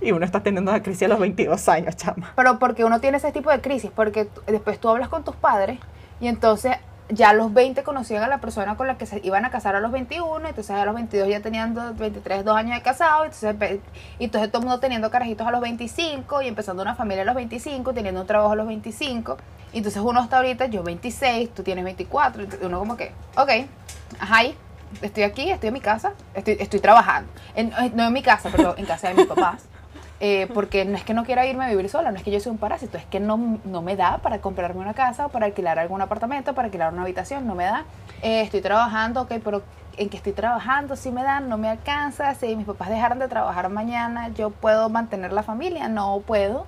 y uno está teniendo una crisis a los 22 años, chama. Pero porque uno tiene ese tipo de crisis, porque después tú hablas con tus padres y entonces ya a los 20 conocían a la persona con la que se iban a casar a los 21, entonces a los 22 ya tenían 23, 2 años de casado, entonces, y entonces todo el mundo teniendo carajitos a los 25 y empezando una familia a los 25, teniendo un trabajo a los 25, y entonces uno está ahorita, yo 26, tú tienes 24, y uno como que, ok, ajá, estoy aquí, estoy en mi casa, estoy, estoy trabajando, no en mi casa, pero en casa de mis [LAUGHS] papás eh, porque no es que no quiera irme a vivir sola, no es que yo soy un parásito, es que no, no me da para comprarme una casa, para alquilar algún apartamento, para alquilar una habitación, no me da. Eh, estoy trabajando, ok, pero en que estoy trabajando, si me dan, no me alcanza, si mis papás dejaron de trabajar mañana, yo puedo mantener la familia, no puedo.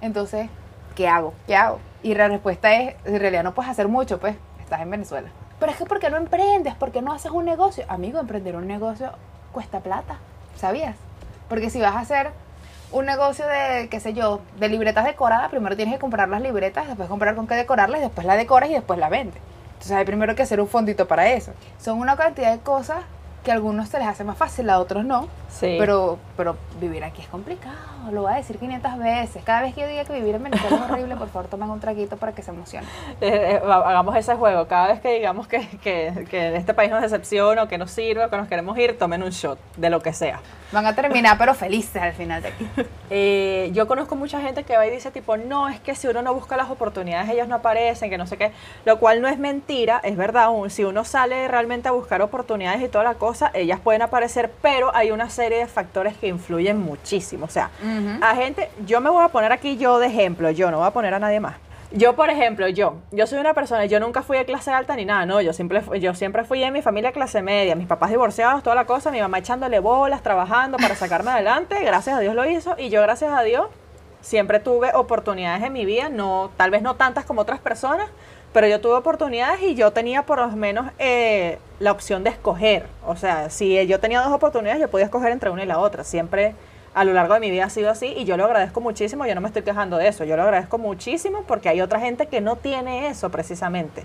Entonces, ¿qué hago? ¿Qué hago? Y la respuesta es, en realidad no puedes hacer mucho, pues, estás en Venezuela. Pero es que ¿por qué no emprendes? ¿Por qué no haces un negocio? Amigo, emprender un negocio cuesta plata, ¿sabías? Porque si vas a hacer un negocio de, qué sé yo, de libretas decoradas, primero tienes que comprar las libretas, después comprar con qué decorarlas, después la decoras y después la vendes. Entonces hay primero que hacer un fondito para eso. Son una cantidad de cosas que a algunos se les hace más fácil, a otros no. Sí. Pero, pero vivir aquí es complicado, lo voy a decir 500 veces. Cada vez que yo diga que vivir en Venezuela es horrible, por favor tomen un traguito para que se emocionen. [LAUGHS] Eh, eh, hagamos ese juego. Cada vez que digamos que, que, que este país nos decepciona o que nos sirve o que nos queremos ir, tomen un shot, de lo que sea. Van a terminar pero felices al final de aquí. [LAUGHS] Eh, yo conozco mucha gente que va y dice tipo, no, es que si uno no busca las oportunidades, ellas no aparecen, que no sé qué, lo cual no es mentira, es verdad, si uno sale realmente a buscar oportunidades y toda la cosa, ellas pueden aparecer, pero hay una serie de factores que influyen muchísimo. O sea, A gente, yo me voy a poner aquí yo de ejemplo, yo no voy a poner a nadie más. Yo, por ejemplo, yo, yo soy una persona, yo nunca fui de clase alta ni nada, no, yo siempre, yo siempre fui en mi familia clase media, mis papás divorciados, toda la cosa, mi mamá echándole bolas, trabajando para sacarme adelante, gracias a Dios lo hizo, y yo, gracias a Dios, siempre tuve oportunidades en mi vida, no, tal vez no tantas como otras personas, pero yo tuve oportunidades y yo tenía por lo menos eh, la opción de escoger. O sea, si yo tenía dos oportunidades, yo podía escoger entre una y la otra. Siempre a lo largo de mi vida ha sido así y yo lo agradezco muchísimo. Yo no me estoy quejando de eso. Yo lo agradezco muchísimo porque hay otra gente que no tiene eso precisamente.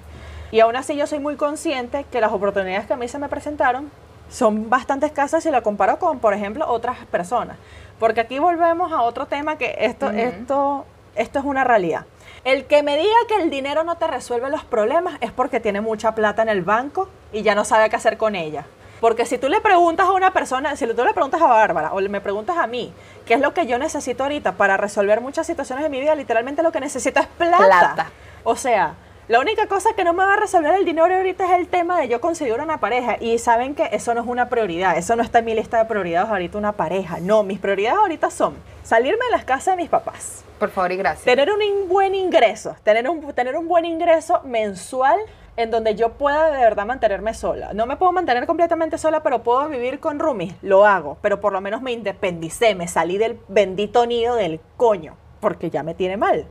Y aún así yo soy muy consciente que las oportunidades que a mí se me presentaron son bastante escasas si la comparo con, por ejemplo, otras personas. Porque aquí volvemos a otro tema que esto, esto, esto es una realidad. El que me diga que el dinero no te resuelve los problemas es porque tiene mucha plata en el banco y ya no sabe qué hacer con ella. Porque si tú le preguntas a una persona, si tú le preguntas a Bárbara o me preguntas a mí, ¿qué es lo que yo necesito ahorita para resolver muchas situaciones de mi vida? Literalmente lo que necesito es plata. Plata. O sea, la única cosa que no me va a resolver el dinero ahorita es el tema de yo conseguir una pareja. Y saben que eso no es una prioridad. Eso no está en mi lista de prioridades ahorita una pareja. No, mis prioridades ahorita son salirme de las casas de mis papás. Por favor y gracias. Tener un in- buen ingreso, tener un, tener un buen ingreso mensual en donde yo pueda de verdad mantenerme sola. No me puedo mantener completamente sola, pero puedo vivir con roomies, lo hago, pero por lo menos me independicé, me salí del bendito nido del coño, porque ya me tiene mal.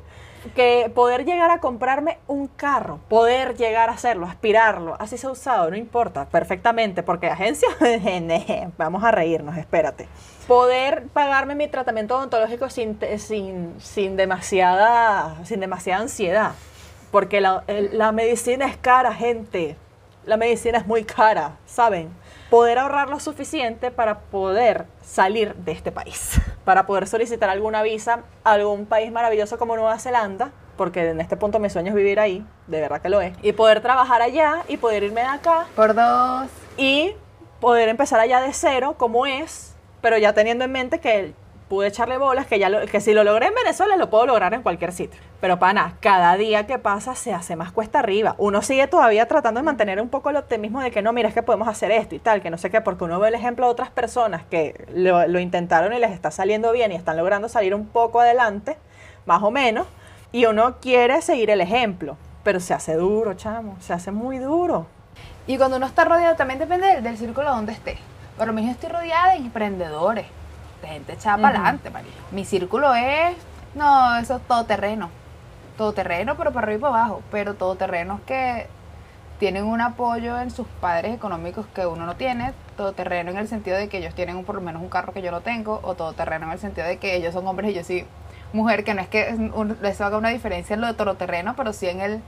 Que poder llegar a comprarme un carro, poder llegar a hacerlo, aspirarlo, así se ha usado, no importa, perfectamente, porque agencia, [LAUGHS] vamos a reírnos, espérate. Poder pagarme mi tratamiento odontológico sin, sin, sin, demasiada, sin demasiada ansiedad, porque la, el- la medicina es cara, gente, la medicina es muy cara, ¿saben? Poder ahorrar lo suficiente para poder salir de este país, [LAUGHS] para poder solicitar alguna visa a algún país maravilloso como Nueva Zelanda, porque en este punto mi sueño es vivir ahí, de verdad que lo es, y poder trabajar allá y poder irme de acá Por dos. y poder empezar allá de cero como es, pero ya teniendo en mente que pude echarle bolas, que, ya lo- que si lo logré en Venezuela lo puedo lograr en cualquier sitio. Pero pana, cada día que pasa se hace más cuesta arriba. Uno sigue todavía tratando de mantener un poco el optimismo de que no, mira, es que podemos hacer esto y tal, que no sé qué, porque uno ve el ejemplo de otras personas que lo, lo intentaron y les está saliendo bien y están logrando salir un poco adelante, más o menos, y uno quiere seguir el ejemplo. Pero se hace duro, chamo, se hace muy duro. Y cuando uno está rodeado, también depende del, del círculo donde esté. Por lo menos estoy rodeada de emprendedores, de gente echada para adelante, marica. Mi círculo es, no, eso es todo terreno. Todo terreno, pero para arriba y para abajo. Pero todo terrenos que tienen un apoyo en sus padres económicos que uno no tiene. Todo terreno en el sentido de que ellos tienen un- por lo menos un carro que yo no tengo. O todo terreno en el sentido de que ellos son hombres y yo sí mujer, que no es que eso haga una diferencia en lo de todoterreno, pero sí en el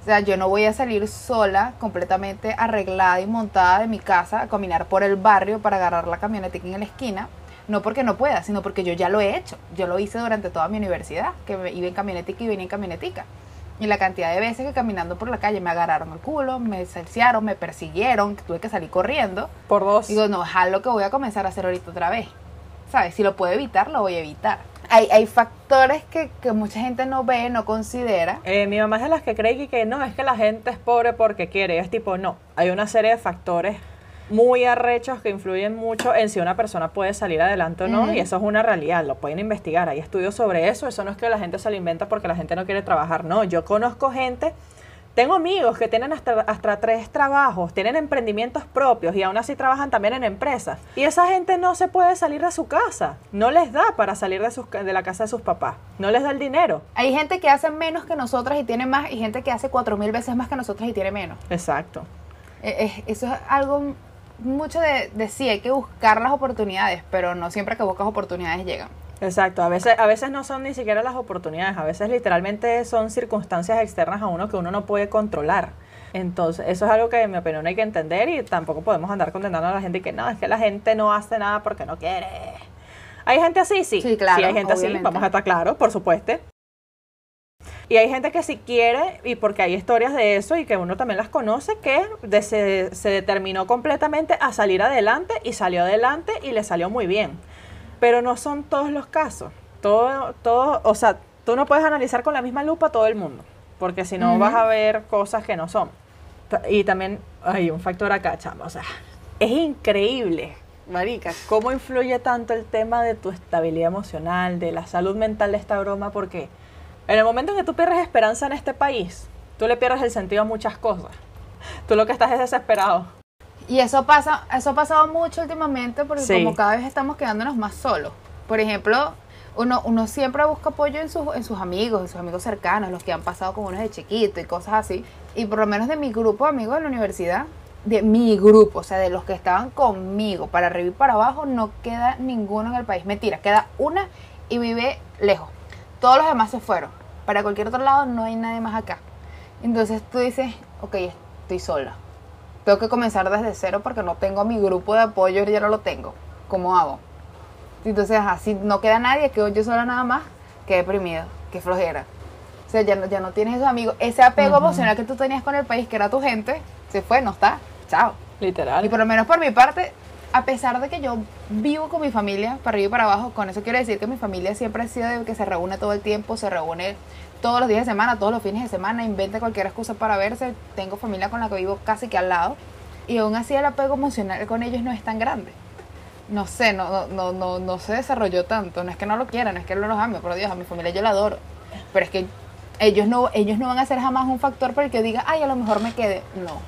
o sea, yo no voy a salir sola, completamente arreglada y montada de mi casa a caminar por el barrio para agarrar la camionetica en la esquina. No porque no pueda, sino porque yo ya lo he hecho. Yo lo hice durante toda mi universidad, que me iba en camionetica y venía en camionetica. Y la cantidad de veces que caminando por la calle me agarraron el culo, me cerciaron, me persiguieron, que tuve que salir corriendo. Por dos. Digo, no, es lo que voy a comenzar a hacer ahorita otra vez. ¿Sabes? Si lo puedo evitar, lo voy a evitar. Hay, hay factores que, que mucha gente no ve, no considera. Eh, mi mamá es de las que cree que, que no, es que la gente es pobre porque quiere. Es tipo, no, hay una serie de factores muy arrechos que influyen mucho en si una persona puede salir adelante o no, y eso es una realidad, lo pueden investigar, hay estudios sobre eso, eso no es que la gente se lo inventa porque la gente no quiere trabajar, no, yo conozco gente tengo amigos que tienen hasta, hasta tres trabajos, tienen emprendimientos propios y aún así trabajan también en empresas. Y esa gente no se puede salir de su casa. No les da para salir de, sus, de la casa de sus papás. No les da el dinero. Hay gente que hace menos que nosotras y tiene más, y gente que hace cuatro mil veces más que nosotras y tiene menos. Exacto. Eh, eso es algo mucho de, de sí, hay que buscar las oportunidades, pero no siempre que buscas oportunidades llegan. Exacto, a veces, a veces no son ni siquiera las oportunidades, a veces literalmente son circunstancias externas a uno que uno no puede controlar. Entonces, eso es algo que en mi opinión hay que entender y tampoco podemos andar condenando a la gente que no, es que la gente no hace nada porque no quiere. Hay gente así, sí. Sí, claro. Sí, hay gente así, vamos a estar claros, por supuesto. Y hay gente que sí quiere, y porque hay historias de eso y que uno también las conoce, que se, se determinó completamente a salir adelante y salió adelante y le salió muy bien. Pero no son todos los casos. Todo, todo, o sea, tú no puedes analizar con la misma lupa todo el mundo, porque si no vas a ver cosas que no son. Y también hay un factor acá, chama, o sea, es increíble, marica, cómo influye tanto el tema de tu estabilidad emocional, de la salud mental de esta broma, porque en el momento en que tú pierdes esperanza en este país, tú le pierdes el sentido a muchas cosas. Tú lo que estás es desesperado. Y eso pasa, eso ha pasado mucho últimamente porque como cada vez estamos quedándonos más solos. Por ejemplo, uno, uno siempre busca apoyo en sus, en sus amigos, en sus amigos cercanos, los que han pasado con uno de chiquito y cosas así. Y por lo menos de mi grupo de amigos de la universidad, de mi grupo, o sea, de los que estaban conmigo, para arriba y para abajo, no queda ninguno en el país. Mentira, queda una y vive lejos. Todos los demás se fueron. Para cualquier otro lado no hay nadie más acá. Entonces tú dices, ok, estoy sola tengo que comenzar desde cero porque no tengo mi grupo de apoyo, ya no lo tengo. ¿Cómo hago? Entonces, así no queda nadie, quedo yo sola nada más, qué deprimido, qué flojera. O sea, ya no, ya no tienes esos amigos. Ese apego emocional que tú tenías con el país, que era tu gente, se fue, no está. Chao. Literal. Y por lo menos por mi parte, a pesar de que yo vivo con mi familia, para arriba y para abajo, con eso quiero decir que mi familia siempre ha sido de que se reúne todo el tiempo, se reúne todos los días de semana, todos los fines de semana, inventa cualquier excusa para verse. Tengo familia con la que vivo casi que al lado. Y aún así el apego emocional con ellos no es tan grande. No sé, no, no, no, no se desarrolló tanto. No es que no lo quieran, no es que no los ame, por Dios, a mi familia yo la adoro. Pero es que ellos no, ellos no van a ser jamás un factor para el que diga, ay, a lo mejor me quede. No.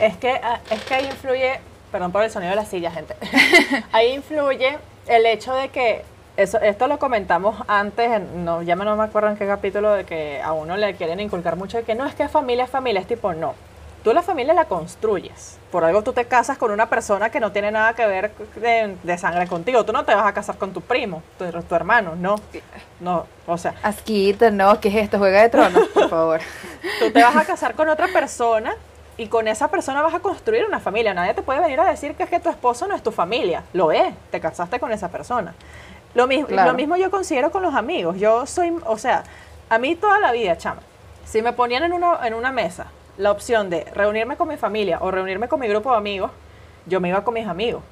Es que, ah, es que ahí influye, perdón por el sonido de la silla, gente. [LAUGHS] ahí influye el hecho de que eso, esto lo comentamos antes, no, ya no me acuerdo en qué capítulo, de que a uno le quieren inculcar mucho de que no es que familia es familia, es tipo, no. Tú la familia la construyes. Por algo tú te casas con una persona que no tiene nada que ver de, sangre contigo. Tú no te vas a casar con tu primo, tu, tu hermano, no. No, o sea. Asquito, no, ¿qué es esto? Juega de tronos, por favor. tú te vas a casar con otra persona y con esa persona vas a construir una familia. Nadie te puede venir a decir que es que tu esposo no es tu familia. Lo es, te casaste con esa persona. Lo mismo, lo mismo yo considero con los amigos. Yo soy, o sea, a mí toda la vida, chama, si me ponían en una, en una mesa la opción de reunirme con mi familia o reunirme con mi grupo de amigos, yo me iba con mis amigos.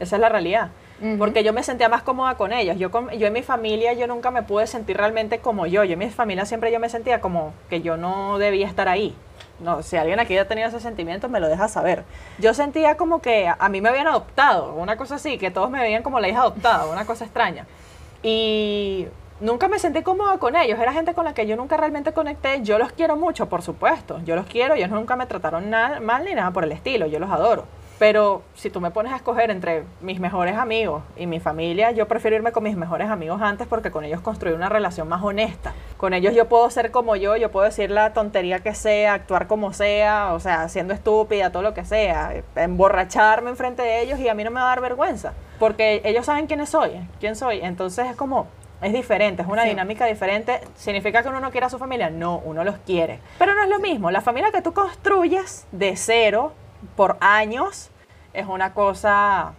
Esa es la realidad. Porque yo me sentía más cómoda con ellos. Yo, con, yo en mi familia, yo nunca me pude sentir realmente como yo. Yo en mi familia siempre yo me sentía como que yo no debía estar ahí. No, si alguien aquí ha tenido ese sentimiento, me lo deja saber. Yo sentía como que a mí me habían adoptado, una cosa así, que todos me veían como la hija adoptada, una cosa extraña. Y nunca me sentí cómoda con ellos, era gente con la que yo nunca realmente conecté. Yo los quiero mucho, por supuesto, yo los quiero, ellos nunca me trataron mal ni nada por el estilo, yo los adoro pero si tú me pones a escoger entre mis mejores amigos y mi familia, yo prefiero irme con mis mejores amigos antes porque con ellos construir una relación más honesta. Con ellos yo puedo ser como yo, yo puedo decir la tontería que sea, actuar como sea, o sea, siendo estúpida, todo lo que sea, emborracharme enfrente de ellos y a mí no me va a dar vergüenza, porque ellos saben quién soy, quién soy. Entonces es como, es diferente, es una dinámica diferente. ¿Significa que uno no quiere a su familia? No, uno los quiere. Pero no es lo mismo. La familia que tú construyes de cero, por años es una cosa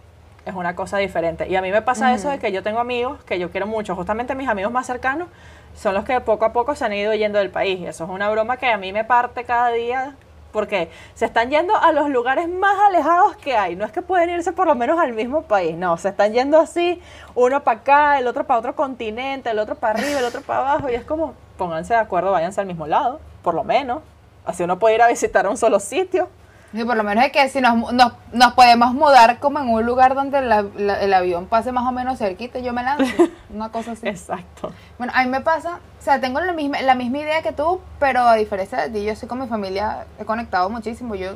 es una cosa diferente. Y a mí me pasa eso de que yo tengo amigos que yo quiero mucho, justamente mis amigos más cercanos son los que poco a poco se han ido yendo del país. Y eso es una broma que a mí me parte cada día porque se están yendo a los lugares más alejados que hay. No es que pueden irse por lo menos al mismo país, no, se están yendo así, uno para acá, el otro para otro continente, el otro para arriba, el otro para abajo, y es como, pónganse de acuerdo, váyanse al mismo lado, por lo menos. Así uno puede ir a visitar un solo sitio. Y por lo menos es que si nos, nos, nos podemos mudar como en un lugar donde la- la- el avión pase más o menos cerquita, yo me lanzo. [LAUGHS] Una cosa así. Exacto. Bueno, a mí me pasa, o sea, tengo la misma, la misma idea que tú, pero a diferencia de ti, yo soy con mi familia, he conectado muchísimo. Yo,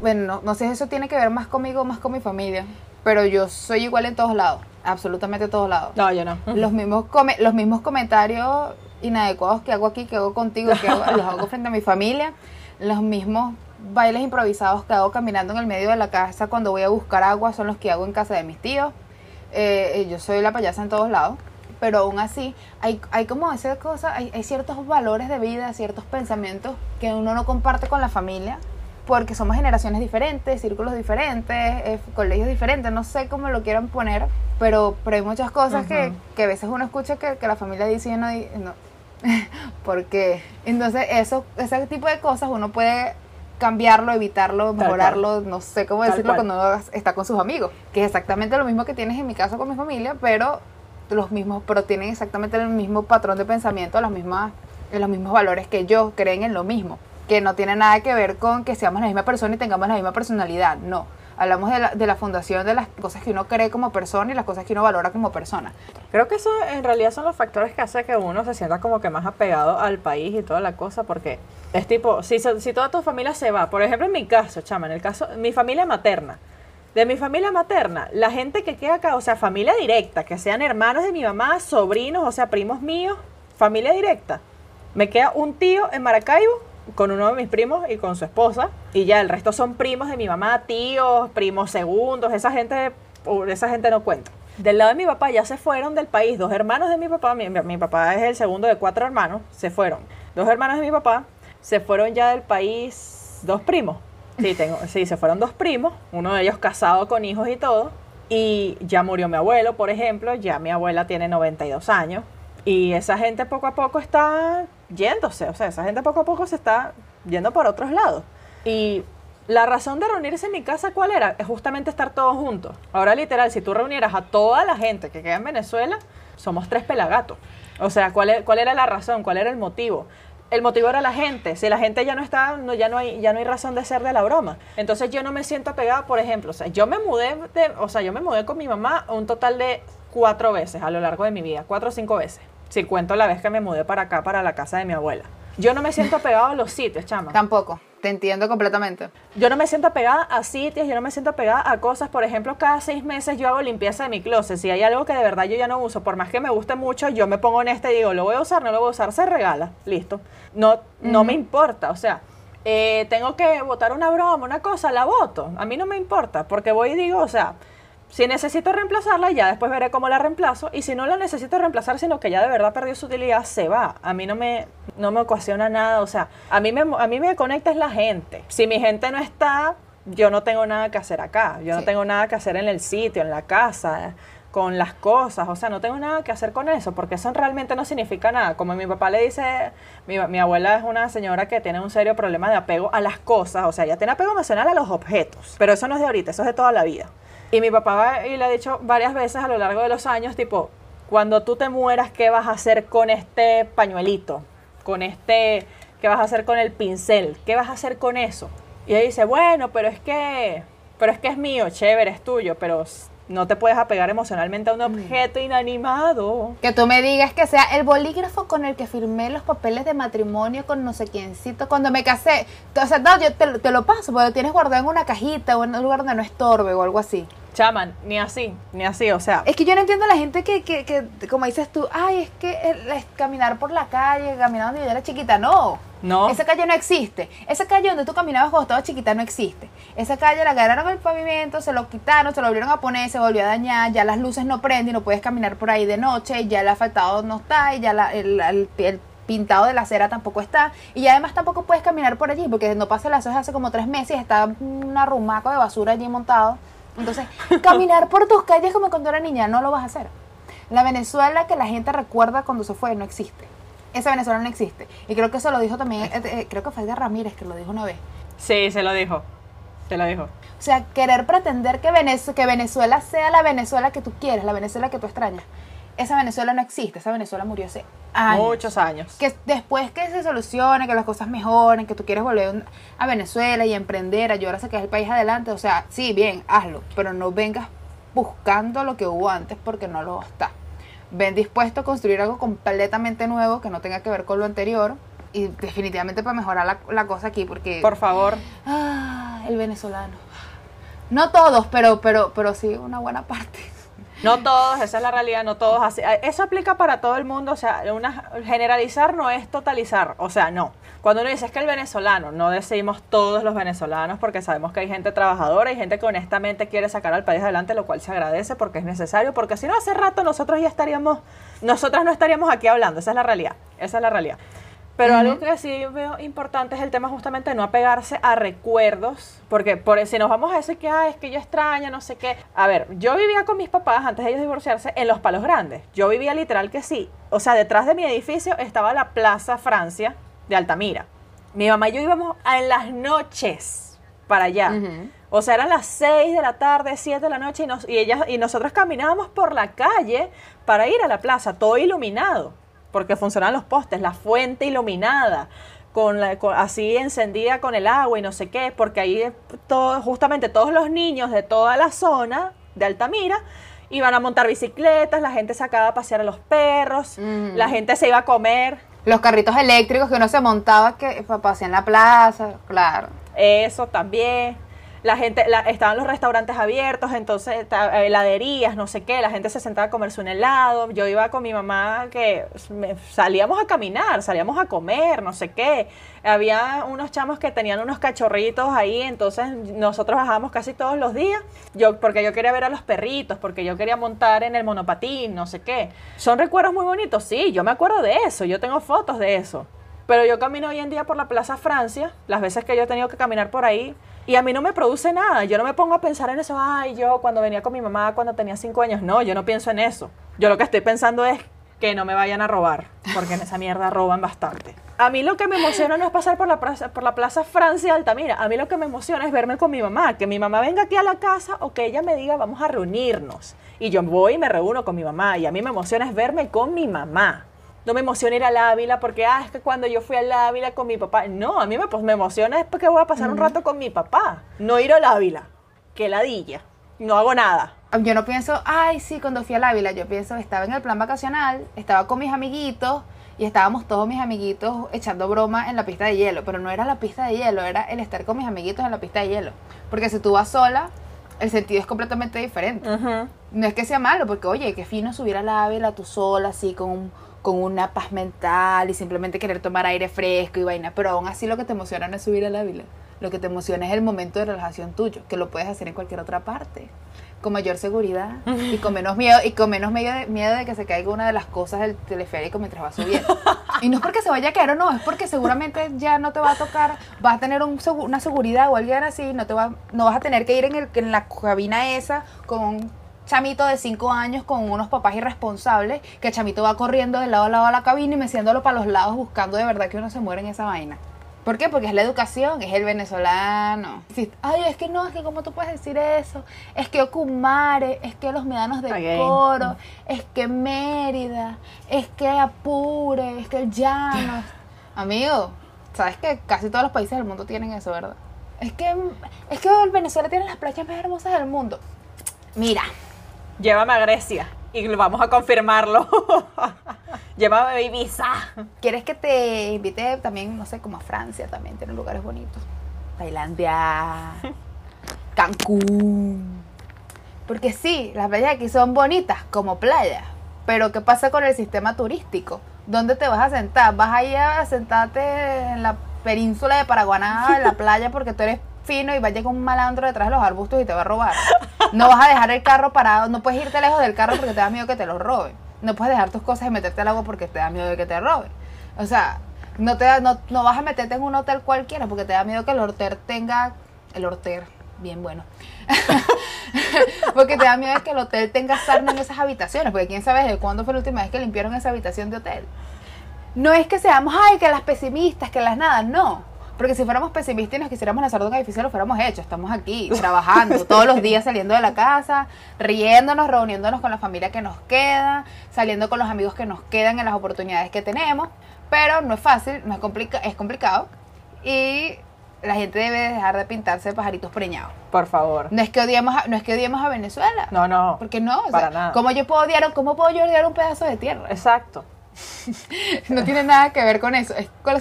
bueno, no, no sé si eso tiene que ver más conmigo o más con mi familia, pero yo soy igual en todos lados, absolutamente en todos lados. No, yo no. Los mismos, come- los mismos comentarios inadecuados que hago aquí, que hago contigo, que hago- los hago frente a mi familia, los mismos bailes improvisados que hago caminando en el medio de la casa cuando voy a buscar agua son los que hago en casa de mis tíos. Eh, eh, yo soy la payasa en todos lados, pero aún así hay, hay como esa cosa, hay, hay ciertos valores de vida, ciertos pensamientos que uno no comparte con la familia porque somos generaciones diferentes, círculos diferentes, eh, colegios diferentes, no sé cómo lo quieran poner, pero, pero hay muchas cosas que, que a veces uno escucha que, que la familia dice y uno no. [LAUGHS] porque entonces eso, ese tipo de cosas uno puede cambiarlo, evitarlo, mejorarlo, no sé cómo Tal decirlo cual. cuando uno está con sus amigos, que es exactamente lo mismo que tienes en mi caso con mi familia, pero los mismos, pero tienen exactamente el mismo patrón de pensamiento, las mismas, los mismos valores que yo, creen en lo mismo, que no tiene nada que ver con que seamos la misma persona y tengamos la misma personalidad, no. Hablamos de la, de la fundación de las cosas que uno cree como persona y las cosas que uno valora como persona. Creo que eso en realidad son los factores que hacen que uno se sienta como que más apegado al país y toda la cosa, porque es tipo, si, si toda tu familia se va, por ejemplo en mi caso, chama, en el caso, mi familia materna, de mi familia materna, la gente que queda acá, o sea, familia directa, que sean hermanos de mi mamá, sobrinos, o sea, primos míos, familia directa, me queda un tío en Maracaibo con uno de mis primos y con su esposa, y ya el resto son primos de mi mamá, tíos, primos segundos, esa gente, esa gente no cuenta. Del lado de mi papá ya se fueron del país dos hermanos de mi papá, mi, mi papá es el segundo de cuatro hermanos, se fueron. Dos hermanos de mi papá se fueron ya del país dos primos. Sí, tengo, sí, se fueron dos primos, uno de ellos casado con hijos y todo. Y ya murió mi abuelo, por ejemplo, ya mi abuela tiene 92 años. Y esa gente poco a poco está yéndose, o sea, esa gente poco a poco se está yendo por otros lados. Y la razón de reunirse en mi casa, ¿cuál era? Es justamente estar todos juntos. Ahora, literal, si tú reunieras a toda la gente que queda en Venezuela, somos tres pelagatos. O sea, ¿cuál, e- cuál era la razón? ¿Cuál era el motivo? El motivo era la gente. Si la gente ya no está, no, ya, no hay, ya no hay razón de ser de la broma. Entonces yo no me siento apegada, por ejemplo. O sea, yo me mudé, de, o sea, yo me mudé con mi mamá un total de cuatro veces a lo largo de mi vida. Cuatro o cinco veces. Si cuento la vez que me mudé para acá, para la casa de mi abuela. Yo no me siento [LAUGHS] apegado a los sitios, chama. Tampoco, te entiendo completamente. Yo no me siento apegada a sitios, yo no me siento apegada a cosas. Por ejemplo, cada seis meses yo hago limpieza de mi closet. Si hay algo que de verdad yo ya no uso, por más que me guste mucho, yo me pongo en este y digo, lo voy a usar, no lo voy a usar, se regala, listo. No, no me importa, o sea, eh, tengo que votar una broma, una cosa, la voto. A mí no me importa, porque voy y digo, o sea, si necesito reemplazarla, ya después veré cómo la reemplazo. Y si no la necesito reemplazar, sino que ya de verdad perdió su utilidad, se va. A mí no me, no me ocasiona nada. O sea, a mí, me, a mí me conecta es la gente. Si mi gente no está, yo no tengo nada que hacer acá. Yo no tengo nada que hacer en el sitio, en la casa, con las cosas. O sea, no tengo nada que hacer con eso, porque eso realmente no significa nada. Como mi papá le dice, mi, mi abuela es una señora que tiene un serio problema de apego a las cosas. O sea, ella tiene apego emocional a los objetos. Pero eso no es de ahorita, eso es de toda la vida. Y mi papá y le ha dicho varias veces a lo largo de los años, tipo, cuando tú te mueras, ¿qué vas a hacer con este pañuelito? Con este, ¿qué vas a hacer con el pincel? ¿Qué vas a hacer con eso? Y ella dice, bueno, pero es que, pero es que es mío, chévere, es tuyo, pero no te puedes apegar emocionalmente a un objeto inanimado. Que tú me digas que sea el bolígrafo con el que firmé los papeles de matrimonio con no sé quiéncito cuando me casé. O sea, no, yo te, lo- te lo paso, porque lo tienes guardado en una cajita o en un lugar donde no estorbe o algo así. Chaman, ni así, ni así, o sea, Es que yo no entiendo a la gente que, que, que como dices tú, ay, es que el- es caminar por la calle, caminar donde yo era chiquita, no. No. Esa calle no existe. Esa calle donde tú caminabas cuando estabas chiquita no existe. Esa calle la agarraron el pavimento, se lo quitaron, se lo volvieron a poner, se volvió a dañar, ya las luces no prenden y no puedes caminar por ahí de noche, ya el asfaltado no está y ya la- el, el- el pintado de la acera tampoco está. Y además tampoco puedes caminar por allí porque no pasa las hojas hace como tres meses y está un arrumaco de basura allí montado. Entonces, caminar por tus calles como cuando era niña no lo vas a hacer. La Venezuela que la gente recuerda cuando se fue no existe. Esa Venezuela no existe. Y creo que eso lo dijo también, eh, eh, creo que fue Edgar Ramírez que lo dijo una vez. sí, se lo dijo, se lo dijo. O sea, querer pretender que, Venez- que Venezuela sea la Venezuela que tú quieres, la Venezuela que tú extrañas, esa Venezuela no existe, esa Venezuela murió hace años. Muchos años. Que después que se solucione, que las cosas mejoren, que tú quieres volver a Venezuela y emprender, ayudar a sacar el país adelante, o sea, sí, bien, hazlo, pero no vengas buscando lo que hubo antes porque no lo está. Ven dispuesto a construir algo completamente nuevo que no tenga que ver con lo anterior y definitivamente para mejorar la, la cosa aquí porque... Por favor. Ah, el venezolano. No todos, pero, pero, pero sí una buena parte. No todos, esa es la realidad, no todos así. Eso aplica para todo el mundo, o sea, generalizar no es totalizar, o sea, no. Cuando uno dice es que el venezolano, no decimos todos los venezolanos porque sabemos que hay gente trabajadora y gente que honestamente quiere sacar al país adelante, lo cual se agradece porque es necesario, porque si no hace rato nosotros ya estaríamos, nosotras no estaríamos aquí hablando, esa es la realidad, esa es la realidad. Pero algo que sí veo importante es el tema justamente de no apegarse a recuerdos, porque por, si nos vamos a decir que ah, es que yo extraño, no sé qué. A ver, yo vivía con mis papás antes de ellos divorciarse en Los Palos Grandes. Yo vivía literal que sí. O sea, detrás de mi edificio estaba la Plaza Francia de Altamira. Mi mamá y yo íbamos a- en las noches para allá. O sea, eran las 6 de la tarde, 7 de la noche y, nos, y, ellas, y nosotros caminábamos por la calle para ir a la plaza, todo iluminado, porque funcionaban los postes, la fuente iluminada, con la- con- así encendida con el agua y no sé qué, porque ahí todo, justamente todos los niños de toda la zona de Altamira iban a montar bicicletas, la gente sacaba a pasear a los perros, Ujú. la gente se iba a comer, Los carritos eléctricos que uno se montaba que hacía en la plaza, claro. Eso también. La gente, la- estaban los restaurantes abiertos, entonces ta- heladerías, no sé qué, la gente se sentaba a comerse un helado. Yo iba con mi mamá que me- salíamos a caminar, salíamos a comer, no sé qué. Había unos chamos que tenían unos cachorritos ahí, entonces nosotros bajábamos casi todos los días, yo, porque yo quería ver a los perritos, porque yo quería montar en el monopatín, no sé qué. Son recuerdos muy bonitos, sí, yo me acuerdo de eso, yo tengo fotos de eso. Pero yo camino hoy en día por la Plaza Francia, las veces que yo he tenido que caminar por ahí, y a mí no me produce nada. Yo no me pongo a pensar en eso, ay, yo cuando venía con mi mamá cuando tenía cinco años. No, yo no pienso en eso. Yo lo que estoy pensando es que no me vayan a robar, porque en esa mierda roban bastante. A mí lo que me emociona no es pasar por la plaza, por la plaza Francia Altamira. A mí lo que me emociona es verme con mi mamá, que mi mamá venga aquí a la casa o que ella me diga, vamos a reunirnos. Y yo voy y me reúno con mi mamá. Y a mí me emociona es verme con mi mamá. No me emociona ir al Ávila porque, ah, es que cuando yo fui al Ávila con mi papá. No, a mí me, pues, me emociona es porque voy a pasar un rato con mi papá. No ir al Ávila. Que ladilla. No hago nada. Yo no pienso, ay, sí, cuando fui al Ávila, yo pienso, estaba en el plan vacacional, estaba con mis amiguitos y estábamos todos mis amiguitos echando broma en la pista de hielo, pero no era la pista de hielo, era el estar con mis amiguitos en la pista de hielo. Porque si tú vas sola, el sentido es completamente diferente. No es que sea malo, porque oye, qué fino subir al Ávila tú sola, así con, un- con una paz mental y simplemente querer tomar aire fresco y vaina. Pero aún así lo que te emociona no es subir al Ávila. Lo que te emociona es el momento de relajación tuyo, que lo puedes hacer en cualquier otra parte. Con mayor seguridad y con menos miedo, y con menos miedo de, miedo de que se caiga una de las cosas del teleférico mientras vas subiendo. Y no es porque se vaya a caer o no, es porque seguramente ya no te va a tocar, vas a tener un una seguridad o alguien así, no te va, no vas a tener que ir en, el, en la cabina esa con chamito de 5 años con unos papás irresponsables, que el chamito va corriendo de lado a lado a la cabina y meciéndolo para los lados buscando de verdad que uno se muere en esa vaina. ¿Por qué? Porque es la educación, es el venezolano. Ay, es que no, es que cómo tú puedes decir eso. Es que Ocumare, es que los medanos de. Coro, es que Mérida, es que Apure, es que el Llano. [LAUGHS] Amigo, sabes que casi todos los países del mundo tienen eso, ¿verdad? Es que, es que Venezuela tiene las playas más hermosas del mundo. Mira, Llévame a Grecia y vamos a confirmarlo. [LAUGHS] Llévame a Ibiza. ¿quieres que te invite también, no sé, como a Francia también? Tiene lugares bonitos. Tailandia, [LAUGHS] Cancún. Porque sí, las playas aquí son bonitas como playas. Pero ¿qué pasa con el sistema turístico? ¿Dónde te vas a sentar? ¿Vas a ir a sentarte en la península de Paraguaná, en la [LAUGHS] playa, porque tú eres fino y va a llegar un malandro detrás de los arbustos y te va a robar? No vas a dejar el carro parado, no puedes irte lejos del carro porque te da miedo que te lo roben. No puedes dejar tus cosas y meterte al agua porque te da miedo de que te roben. O sea, no, te no, no vas a meterte en un hotel cualquiera porque te da miedo que el hotel tenga... El hotel, bien bueno. [LAUGHS] porque te da miedo de que el hotel tenga sarna en esas habitaciones. Porque quién sabe desde cuándo fue la última vez que limpiaron esa habitación de hotel. No es que seamos, ay, que las pesimistas, que las nada, no. Porque si fuéramos pesimistas y nos quisiéramos lanzar de un edificio, lo fuéramos hecho. Estamos aquí, [LAUGHS] trabajando, todos los días saliendo de la casa, riéndonos, reuniéndonos con la familia que nos queda, saliendo con los amigos que nos quedan en las oportunidades que tenemos. Pero no es fácil, no es, complica es complicado. Y la gente debe dejar de pintarse de pajaritos preñados. Por favor. No es que odiemos a, no es que odiemos a Venezuela. No, no. Porque no, o para sea, nada. ¿cómo yo puedo odiar, cómo puedo yo odiar un pedazo de tierra? Exacto. [LAUGHS] No tiene nada que ver con eso. Es con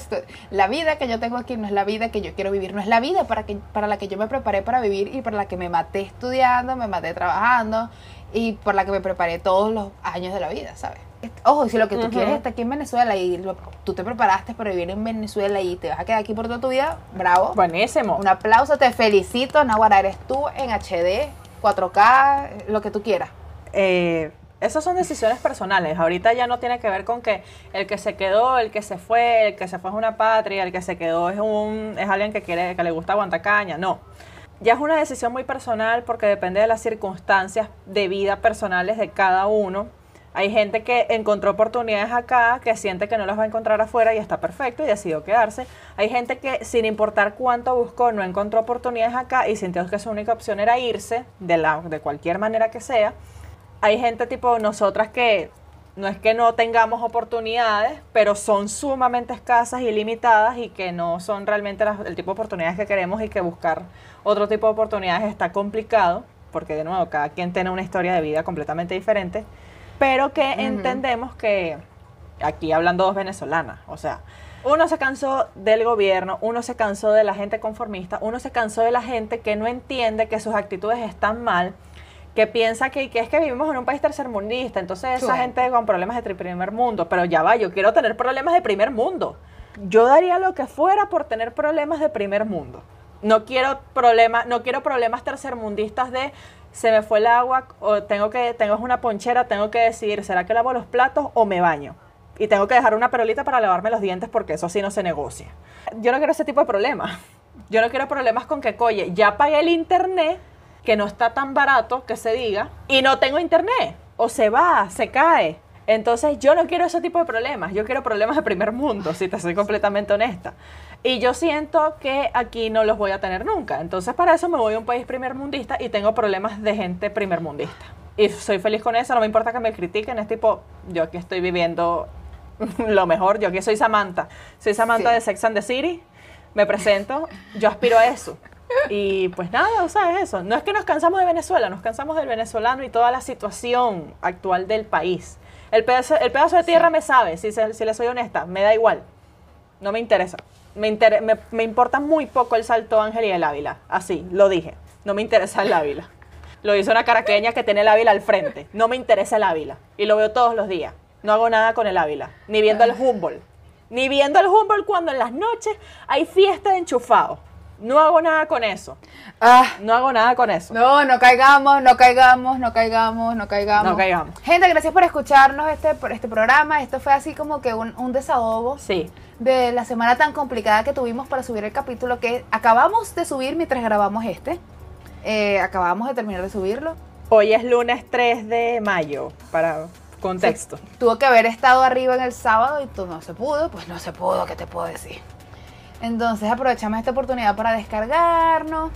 la, vida que yo tengo aquí no es la vida que yo quiero vivir, no es la vida para, que, para la que yo me preparé para vivir y para la que me maté estudiando, me maté trabajando y por la que me preparé todos los años de la vida, ¿sabes? Ojo, si lo que tú Ujú. quieres está aquí en Venezuela y lo- tú te preparaste para vivir en Venezuela y te vas a quedar aquí por toda tu vida, bravo. Buenísimo. Un aplauso, te felicito, Nahuara, eres tú en HD, 4K, lo que tú quieras. Eh, esas son decisiones personales. Ahorita ya no tiene que ver con que el que se quedó, el que se fue, el que se fue es una patria, el que se quedó es un es alguien que quiere que le gusta aguantacaña. No. Ya es una decisión muy personal porque depende de las circunstancias de vida personales de cada uno. Hay gente que encontró oportunidades acá, que siente que no las va a encontrar afuera y está perfecto y decidió quedarse. Hay gente que sin importar cuánto buscó, no encontró oportunidades acá y sintió que su única opción era irse, de, la, de cualquier manera que sea. Hay gente tipo nosotras que no es que no tengamos oportunidades, pero son sumamente escasas y limitadas y que no son realmente las- el tipo de oportunidades que queremos y que buscar otro tipo de oportunidades está complicado, porque de nuevo cada quien tiene una historia de vida completamente diferente, pero que entendemos que, aquí hablando dos venezolanas, o sea, uno se cansó del gobierno, uno se cansó de la gente conformista, uno se cansó de la gente que no entiende que sus actitudes están mal, que piensa que, que es que vivimos en un país tercermundista, entonces esa Claro. gente con problemas de primer mundo, pero ya va, yo quiero tener problemas de primer mundo. Yo daría lo que fuera por tener problemas de primer mundo. No quiero problemas, no quiero problemas tercermundistas de se me fue el agua o tengo que tengo una ponchera, tengo que decidir, ¿será que lavo los platos o me baño? Y tengo que dejar una perolita para lavarme los dientes porque eso sí no se negocia. Yo no quiero ese tipo de problemas. Yo no quiero problemas con que, oye, ya pagué el internet, que no está tan barato que se diga, y no tengo internet. O se va, se cae. Entonces yo no quiero ese tipo de problemas. Yo quiero problemas de primer mundo, si te soy completamente honesta. Y yo siento que aquí no los voy a tener nunca. Entonces para eso me voy a un país primer mundista y tengo problemas de gente primer mundista. Y soy feliz con eso, no me importa que me critiquen. Es tipo, yo aquí estoy viviendo [LAUGHS] lo mejor. Yo aquí soy Samantha. Soy Samantha Sí. de Sex and the City. Me presento, yo aspiro a eso. Y pues nada, o sea, es eso. No es que nos cansamos de Venezuela, nos cansamos del venezolano y toda la situación actual del país. El pedazo, el pedazo de tierra me sabe, si, si le soy honesta, me da igual. No me interesa. Me, inter- me, me importa muy poco el Salto Ángel y el Ávila. Así, lo dije. No me interesa el Ávila. Lo hizo una caraqueña que tiene el Ávila al frente. No me interesa el Ávila. Y lo veo todos los días. No hago nada con el Ávila. Ni viendo el Humboldt. Ni viendo el Humboldt cuando en las noches hay fiesta de enchufados. No hago nada con eso. Ah, No hago nada con eso. No, no caigamos, no caigamos, no caigamos, no caigamos. No caigamos. Gente, gracias por escucharnos este, por este programa. Esto fue así como que un, un desahogo Sí. de la semana tan complicada que tuvimos para subir el capítulo que acabamos de subir mientras grabamos este. Eh, acabamos de terminar de subirlo. Hoy es lunes 3 de mayo, para contexto. Tuvo que haber estado arriba en el sábado y tú no se pudo, pues no se pudo, ¿qué te puedo decir? Entonces aprovechamos esta oportunidad para descargarnos.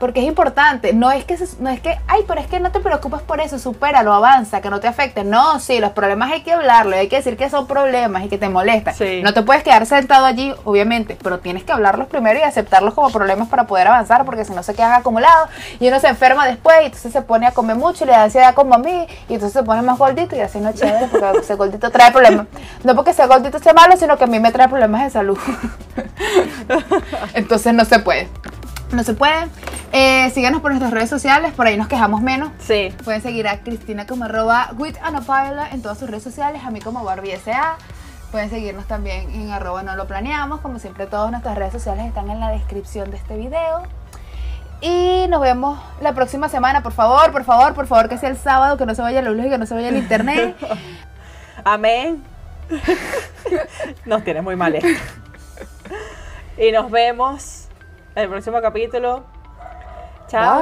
Porque es importante, no es que, se- no es que, ay, pero es que no te preocupes por eso, supéralo, avanza, que no te afecte. No, sí, los problemas hay que hablarlo, hay que decir que son problemas y que te molestan. Sí. No te puedes quedar sentado allí, obviamente, pero tienes que hablarlos primero y aceptarlos como problemas para poder avanzar, porque si no se quedan acumulados y uno se enferma después y entonces se pone a comer mucho y le da ansiedad como a mí y entonces se pone más gordito y así no es chévere porque [LAUGHS] ese gordito trae problemas. No porque ese gordito sea malo, sino que a mí me trae problemas de salud. [LAUGHS] entonces no se puede. No se puede. Eh, síganos por nuestras redes sociales, por ahí nos quejamos menos. Sí. Pueden seguir a Cristina como arroba with Anapaila en todas sus redes sociales, a mí como Barbie SA. Pueden seguirnos también en arroba no lo planeamos. Como siempre, todas nuestras redes sociales están en la descripción de este video. Y nos vemos la próxima semana, por favor, por favor, por favor, que sea el sábado, que no se vaya la luz y que no se vaya el [LAUGHS] internet. Amén. [LAUGHS] Nos tiene muy mal esto. Y nos vemos el próximo capítulo. Chao.